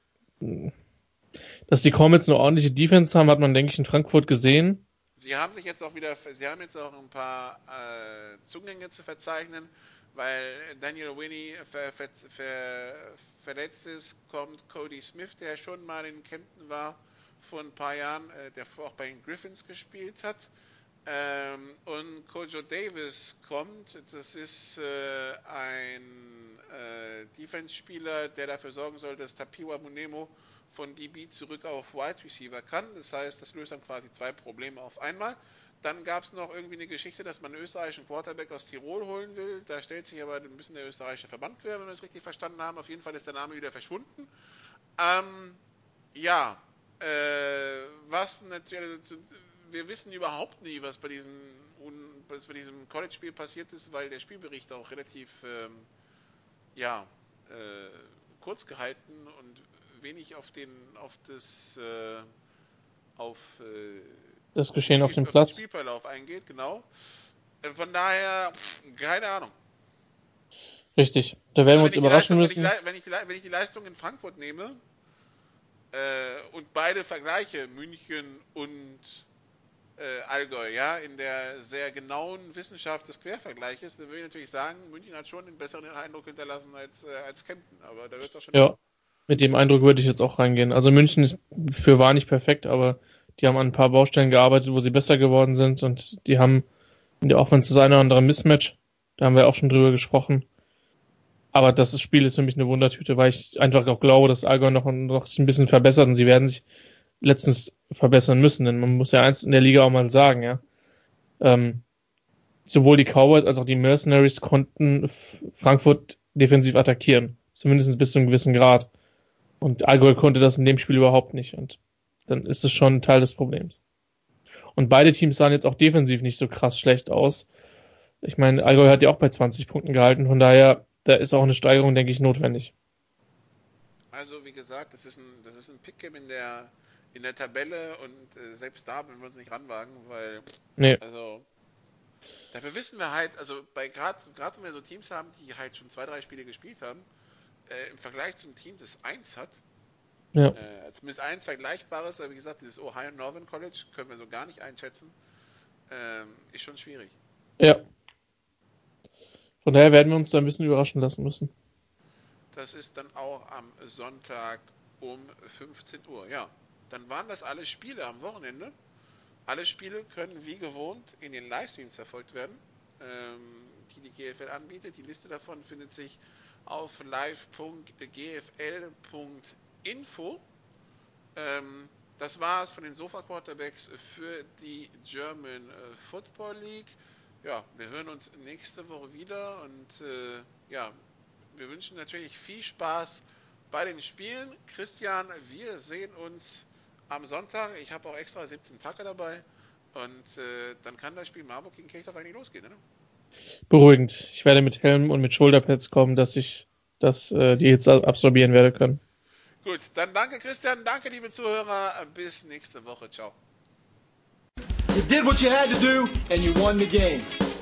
dass die Comets eine ordentliche Defense haben, hat man, denke ich, in Frankfurt gesehen. Sie haben sich jetzt auch wieder, sie haben jetzt auch ein paar äh, Zugänge zu verzeichnen, weil Daniel Winnie ver, ver, ver, verletzt ist, kommt Cody Smith, der schon mal in Kempten war vor ein paar Jahren, äh, der auch bei den Griffins gespielt hat. Ähm, und Kojo Davis kommt, das ist äh, ein äh, Defense-Spieler, der dafür sorgen soll, dass Tapiwa Munemo von DB zurück auf Wide Receiver kann. Das heißt, das löst dann quasi zwei Probleme auf einmal. Dann gab es noch irgendwie eine Geschichte, dass man einen österreichischen Quarterback aus Tirol holen will. Da stellt sich aber ein bisschen der österreichische Verband quer, wenn wir es richtig verstanden haben. Auf jeden Fall ist der Name wieder verschwunden. Ähm, ja, äh, was natürlich, also, wir wissen überhaupt nie, was bei diesem, was bei diesem College-Spiel passiert ist, weil der Spielbericht auch relativ, ähm, ja, äh, kurz gehalten und wenig auf den, auf das, äh, auf äh, das Geschehen Spiel, auf dem Platz. Spielverlauf eingeht, genau. Äh, von daher, keine Ahnung. Richtig, da werden wir uns überraschen Leistung, müssen. Wenn ich, wenn, ich, wenn ich die Leistung in Frankfurt nehme äh, und beide vergleiche, München und äh, Allgäu, ja, in der sehr genauen Wissenschaft des Quervergleiches, dann würde ich natürlich sagen, München hat schon einen besseren Eindruck hinterlassen als, äh, als Kempten, aber da wird es auch schon. Ja, mit dem Eindruck würde ich jetzt auch reingehen. Also München ist für wahr nicht perfekt, aber die haben an ein paar Baustellen gearbeitet, wo sie besser geworden sind und die haben in der Offense das eine oder andere Mismatch. Da haben wir auch schon drüber gesprochen. Aber das Spiel ist für mich eine Wundertüte, weil ich einfach auch glaube, dass Allgäu noch, noch sich ein bisschen verbessert und sie werden sich letztens verbessern müssen, denn man muss ja eins in der Liga auch mal sagen, ja. Ähm, sowohl die Cowboys als auch die Mercenaries konnten Frankfurt defensiv attackieren. Zumindest bis zu einem gewissen Grad. Und Allgäu konnte das in dem Spiel überhaupt nicht. Und dann ist es schon ein Teil des Problems. Und beide Teams sahen jetzt auch defensiv nicht so krass schlecht aus. Ich meine, Allgäu hat ja auch bei 20 Punkten gehalten, von daher, da ist auch eine Steigerung, denke ich, notwendig. Also, wie gesagt, das ist ein, das ist ein Pick'em in der, in der Tabelle und äh, selbst da würden wir uns nicht ranwagen, weil, nee. also, dafür wissen wir halt, also, bei gerade, gerade wenn wir so Teams haben, die halt schon zwei, drei Spiele gespielt haben, äh, im Vergleich zum Team, das eins hat, ja. Äh, zumindest ein Vergleichbares, aber wie gesagt, dieses Ohio Northern College können wir so gar nicht einschätzen. Ähm, ist schon schwierig. Ja. Von daher werden wir uns da ein bisschen überraschen lassen müssen. Das ist dann auch am Sonntag um 15 Uhr. Ja, dann waren das alle Spiele am Wochenende. Alle Spiele können wie gewohnt in den Livestreams verfolgt werden, ähm, die die GFL anbietet. Die Liste davon findet sich auf live.gfl.info. Ähm, das war es von den Sofa Quarterbacks für die German äh, Football League. Ja, wir hören uns nächste Woche wieder und äh, ja, wir wünschen natürlich viel Spaß bei den Spielen. Christian, wir sehen uns am Sonntag. Ich habe auch extra 17 Tage dabei und äh, dann kann das Spiel Marburg gegen Kirchdorf eigentlich losgehen, oder? beruhigend. Ich werde mit Helm und mit Shoulderpads kommen, dass ich das, äh, die Hits absorbieren werde können. Gut, dann danke Christian, danke liebe Zuhörer, bis nächste Woche, ciao.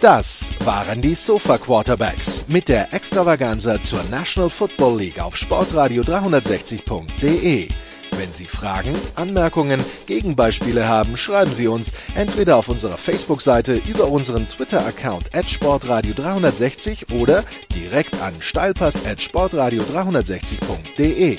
Das waren die Sofa Quarterbacks mit der Extravaganza zur National Football League auf Sportradio 360.de. Wenn Sie Fragen, Anmerkungen, Gegenbeispiele haben, schreiben Sie uns entweder auf unserer Facebook-Seite über unseren Twitter-Account at sportradio360 oder direkt an steilpass at sportradio360.de.